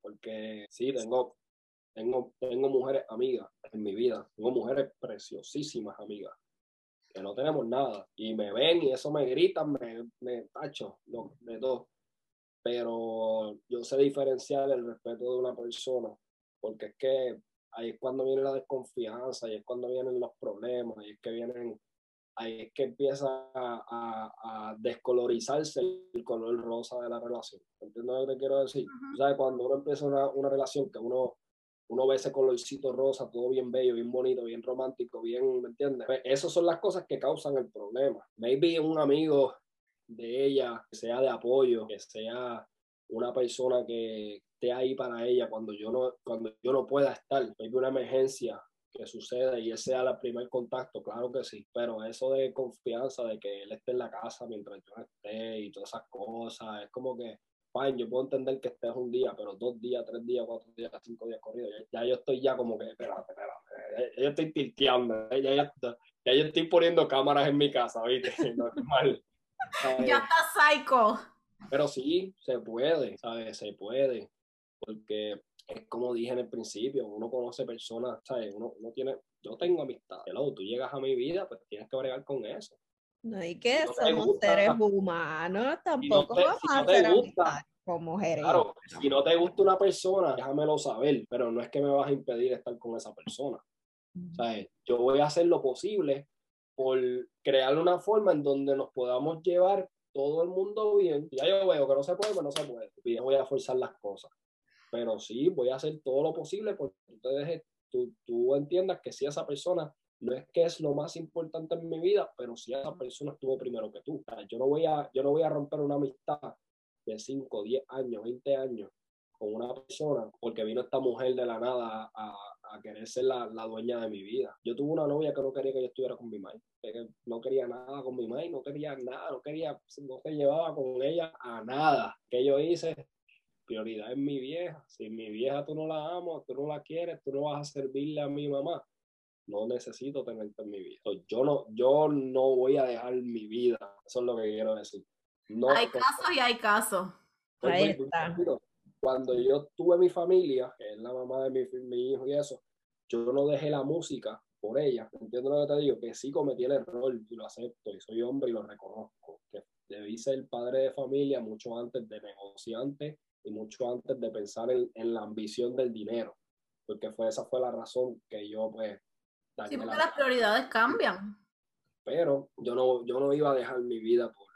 porque sí, tengo, tengo, tengo mujeres amigas en mi vida, tengo mujeres preciosísimas amigas, que no tenemos nada. Y me ven y eso me gritan, me, me tacho, de todo. Pero yo sé diferenciar el respeto de una persona, porque es que ahí es cuando viene la desconfianza, ahí es cuando vienen los problemas, ahí es que vienen, ahí es que empieza a, a, descolorizarse el color rosa de la relación. ¿Entiendes lo que te quiero decir? O sea, cuando uno empieza una, una relación que uno uno ve ese colorcito rosa, todo bien bello, bien bonito, bien romántico, bien, ¿me entiendes? Pues, esas son las cosas que causan el problema. Maybe un amigo de ella que sea de apoyo, que sea una persona que esté ahí para ella cuando yo no, cuando yo no pueda estar, maybe una emergencia que suceda y ese sea el primer contacto, claro que sí, pero eso de confianza, de que él esté en la casa mientras yo esté y todas esas cosas, es como que yo puedo entender que estés un día, pero dos días, tres días, cuatro días, cinco días corridos, ya, yo estoy ya como que, espérate, espérate, ya, yo estoy tilteando, ya, ya, ya, yo estoy poniendo cámaras en mi casa, ¿viste? Normal. Ya está psycho. Pero sí, se puede, ¿sabes? Se puede, porque es como dije en el principio, uno conoce personas, ¿sabes? Uno, uno tiene, yo tengo amistad, hello, tú llegas a mi vida, pues tienes que bregar con eso. No hay que somos seres humanos, tampoco vamos a ser con mujeres. Claro, si no te gusta una persona, déjamelo saber, pero no es que me vas a impedir estar con esa persona. Yo voy a hacer lo posible por crear una forma en donde nos podamos llevar todo el mundo bien. Ya yo veo que no se puede, pues no se puede. Y voy a forzar las cosas. Pero sí, voy a hacer todo lo posible porque tú, tú entiendas que si esa persona no es que es lo más importante en mi vida, pero si esa persona estuvo primero que tú. yo, no voy a, yo no voy a romper una amistad de 5, 10 años, 20 años con una persona porque vino esta mujer de la nada a, a querer ser la, la, dueña de mi vida. Yo tuve una novia que no quería que yo estuviera con mi madre, no quería nada con mi madre, no quería nada, no quería, no se llevaba con ella a nada. que yo hice? Prioridad es mi vieja. Si mi vieja tú no la amas, tú no la quieres, tú no vas a servirle a mi mamá no necesito tenerte en mi vida. yo, no, yo no voy a dejar mi vida, eso es lo que quiero decir. No, hay casos y hay casos. Ahí Cuando yo tuve mi familia, que es la mamá de mi, mi, hijo y eso, yo no dejé la música por ella. Entiendo lo que te digo, que sí cometí el error y lo acepto y soy hombre y lo reconozco. Que debí ser padre de familia mucho antes de negociante y mucho antes de pensar en, en la ambición del dinero. Porque fue, esa fue la razón que yo pues Sí, porque las prioridades cambian. Pero yo no, yo no iba a dejar mi vida por,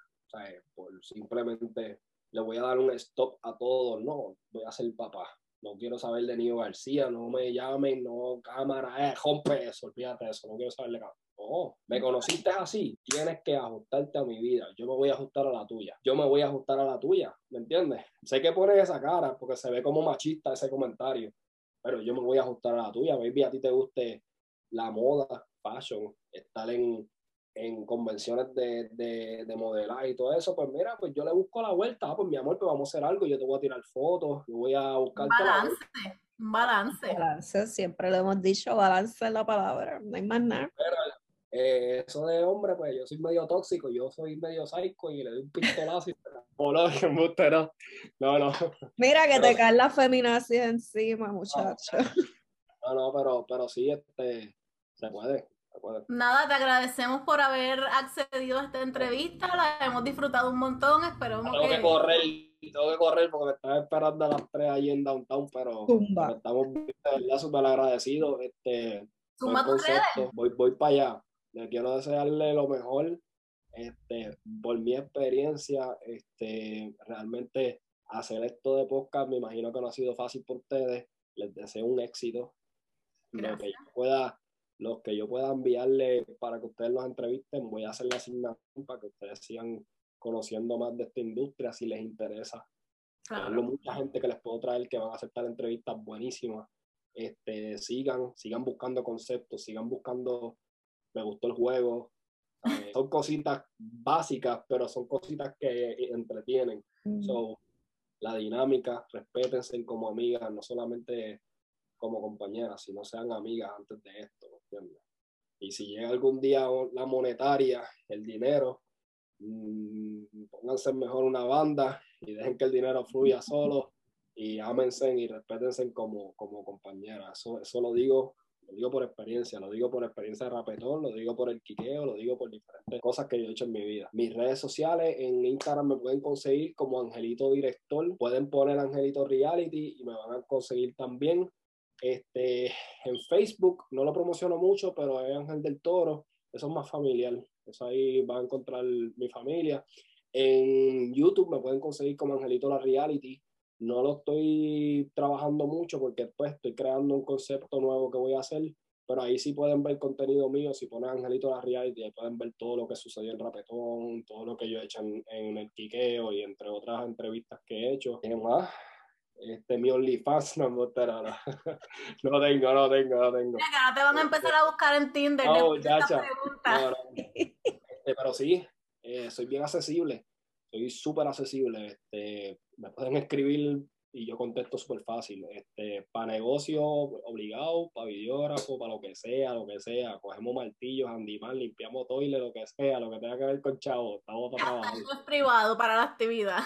por simplemente le voy a dar un stop a todos. No, voy a ser papá. No quiero saber de Nio García, no me llamen, no cámara, eh, rompe eso, olvídate de eso, no quiero saber de cámara. No, me conociste así, tienes que ajustarte a mi vida. Yo me voy a ajustar a la tuya. Yo me voy a ajustar a la tuya, ¿me entiendes? Sé que pones esa cara porque se ve como machista ese comentario, pero yo me voy a ajustar a la tuya. Baby, a ti te guste la moda, fashion, estar en, en convenciones de, de, de, modelaje y todo eso, pues mira, pues yo le busco la vuelta, ah, pues mi amor, pues vamos a hacer algo, yo te voy a tirar fotos, yo voy a buscar... Balance, balance. Balance, siempre lo hemos dicho, balance es la palabra, no hay más nada. Pero, eh, eso de hombre, pues yo soy medio tóxico, yo soy medio psycho y le doy un pistolazo y no, no, no, no. Mira que te cae la feminacia encima, muchacho. No, no, pero, pero sí, este, se puede, Nada, te agradecemos por haber accedido a esta entrevista, la hemos disfrutado un montón, esperamos Tengo que... correr, tengo que correr porque me están esperando a las 3 ahí en downtown, pero, pero estamos ya súper agradecidos. Este, voy, voy para allá. Le quiero desearle lo mejor. Este, por mi experiencia, este, realmente hacer esto de podcast, me imagino que no ha sido fácil por ustedes. Les deseo un éxito. Lo que yo pueda, los que yo pueda enviarle para que ustedes los entrevisten, voy a hacer la asignación para que ustedes sigan conociendo más de esta industria si les interesa. Hay mucha gente que les puedo traer que van a aceptar entrevistas buenísimas. Este, sigan, sigan buscando conceptos, sigan buscando, me gustó el juego. son cositas básicas, pero son cositas que entretienen. So, la dinámica, respétense como amigas, no solamente como compañeras, sino sean amigas antes de esto, ¿entiendes? Y si llega algún día la monetaria, el dinero, mmm, pónganse mejor una banda y dejen que el dinero fluya solo y ámense y respétense como, como compañeras. Eso, eso lo digo lo digo por experiencia, lo digo por experiencia de rapetón, lo digo por el quiqueo, lo digo por diferentes cosas que yo he hecho en mi vida. Mis redes sociales en Instagram me pueden conseguir como Angelito Director, pueden poner Angelito Reality y me van a conseguir también. Este, en Facebook no lo promociono mucho, pero es Ángel del Toro, eso es más familiar, eso ahí va a encontrar mi familia. En YouTube me pueden conseguir como Angelito la Reality, no lo estoy trabajando mucho porque pues estoy creando un concepto nuevo que voy a hacer, pero ahí sí pueden ver contenido mío, si ponen Angelito la Reality, ahí pueden ver todo lo que sucedió en Rapetón, todo lo que yo he hecho en, el Quiqueo y entre otras entrevistas que he hecho. ¿Qué más? Este, mi OnlyFans no me no, no tengo, no tengo, no tengo. Mira, te van a empezar a buscar en Tinder. No, muchacha. Este, pero sí, eh, soy bien accesible soy súper accesible. Este, me pueden escribir y yo contesto súper fácil. Este, para negocio obligado, para videógrafo, para lo que sea, lo que sea. Cogemos martillos, handyman, limpiamos toile, lo que sea, lo que tenga que ver con chavo. Estamos para trabajar. es privado para la actividad.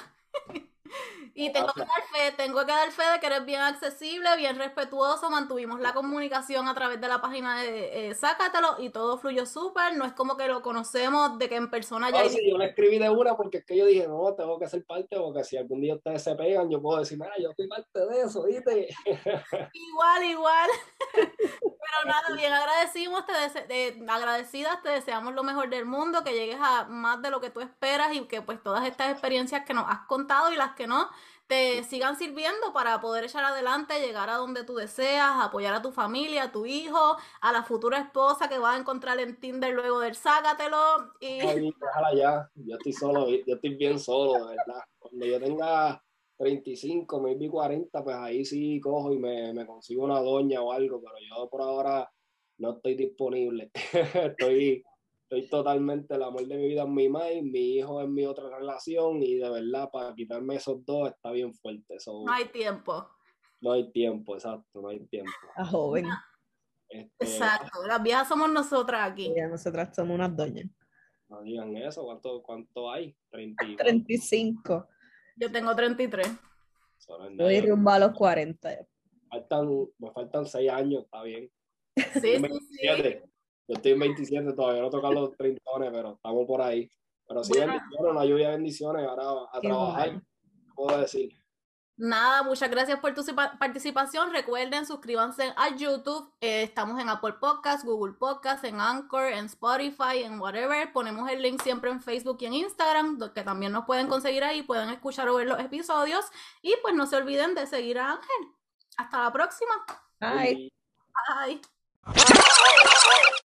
Y tengo que dar fe, tengo que dar fe de que eres bien accesible, bien respetuoso, mantuvimos la comunicación a través de la página de eh, Sácatelo y todo fluyó súper, no es como que lo conocemos de que en persona ya... Sí, yo le escribí de una porque es que yo dije, no, tengo que ser parte porque si algún día ustedes se pegan, yo puedo decir, mira, yo soy parte de eso, ¿viste? Igual, igual. Pero nada, bien agradecimos, te agradecidas, te deseamos lo mejor del mundo, que llegues a más de lo que tú esperas y que pues todas estas experiencias que nos has contado y las que no, te sigan sirviendo para poder echar adelante, llegar a donde tú deseas, apoyar a tu familia, a tu hijo, a la futura esposa que vas a encontrar en Tinder luego del sácatelo. Y... déjala ya, yo estoy solo, yo estoy bien solo, verdad. Cuando yo tenga 35, maybe 40, pues ahí sí cojo y me, me consigo una doña o algo, pero yo por ahora no estoy disponible. estoy estoy totalmente, el amor de mi vida en mi madre, mi hijo en mi otra relación y de verdad para quitarme esos dos está bien fuerte. no hay tiempo. No hay tiempo, exacto, no hay tiempo. A joven. Este, exacto, las viejas somos nosotras aquí. nosotras somos unas doñas. No digan eso, ¿cuánto, cuánto hay? 35. Yo tengo 33. Voy rumbo a los 40. Faltan, me faltan 6 años, está bien. Sí, sí, sí. Yo estoy en 27 todavía, no tocar los 30, pero estamos por ahí. Pero sí, bendiciones, una lluvia de bendiciones, ahora a trabajar, puedo decir. Nada, muchas gracias por tu participación. Recuerden, suscríbanse a YouTube. Eh, estamos en Apple Podcasts, Google Podcasts, en Anchor, en Spotify, en whatever. Ponemos el link siempre en Facebook y en Instagram, que también nos pueden conseguir ahí, pueden escuchar o ver los episodios. Y pues no se olviden de seguir a Ángel. Hasta la próxima. Bye. Bye.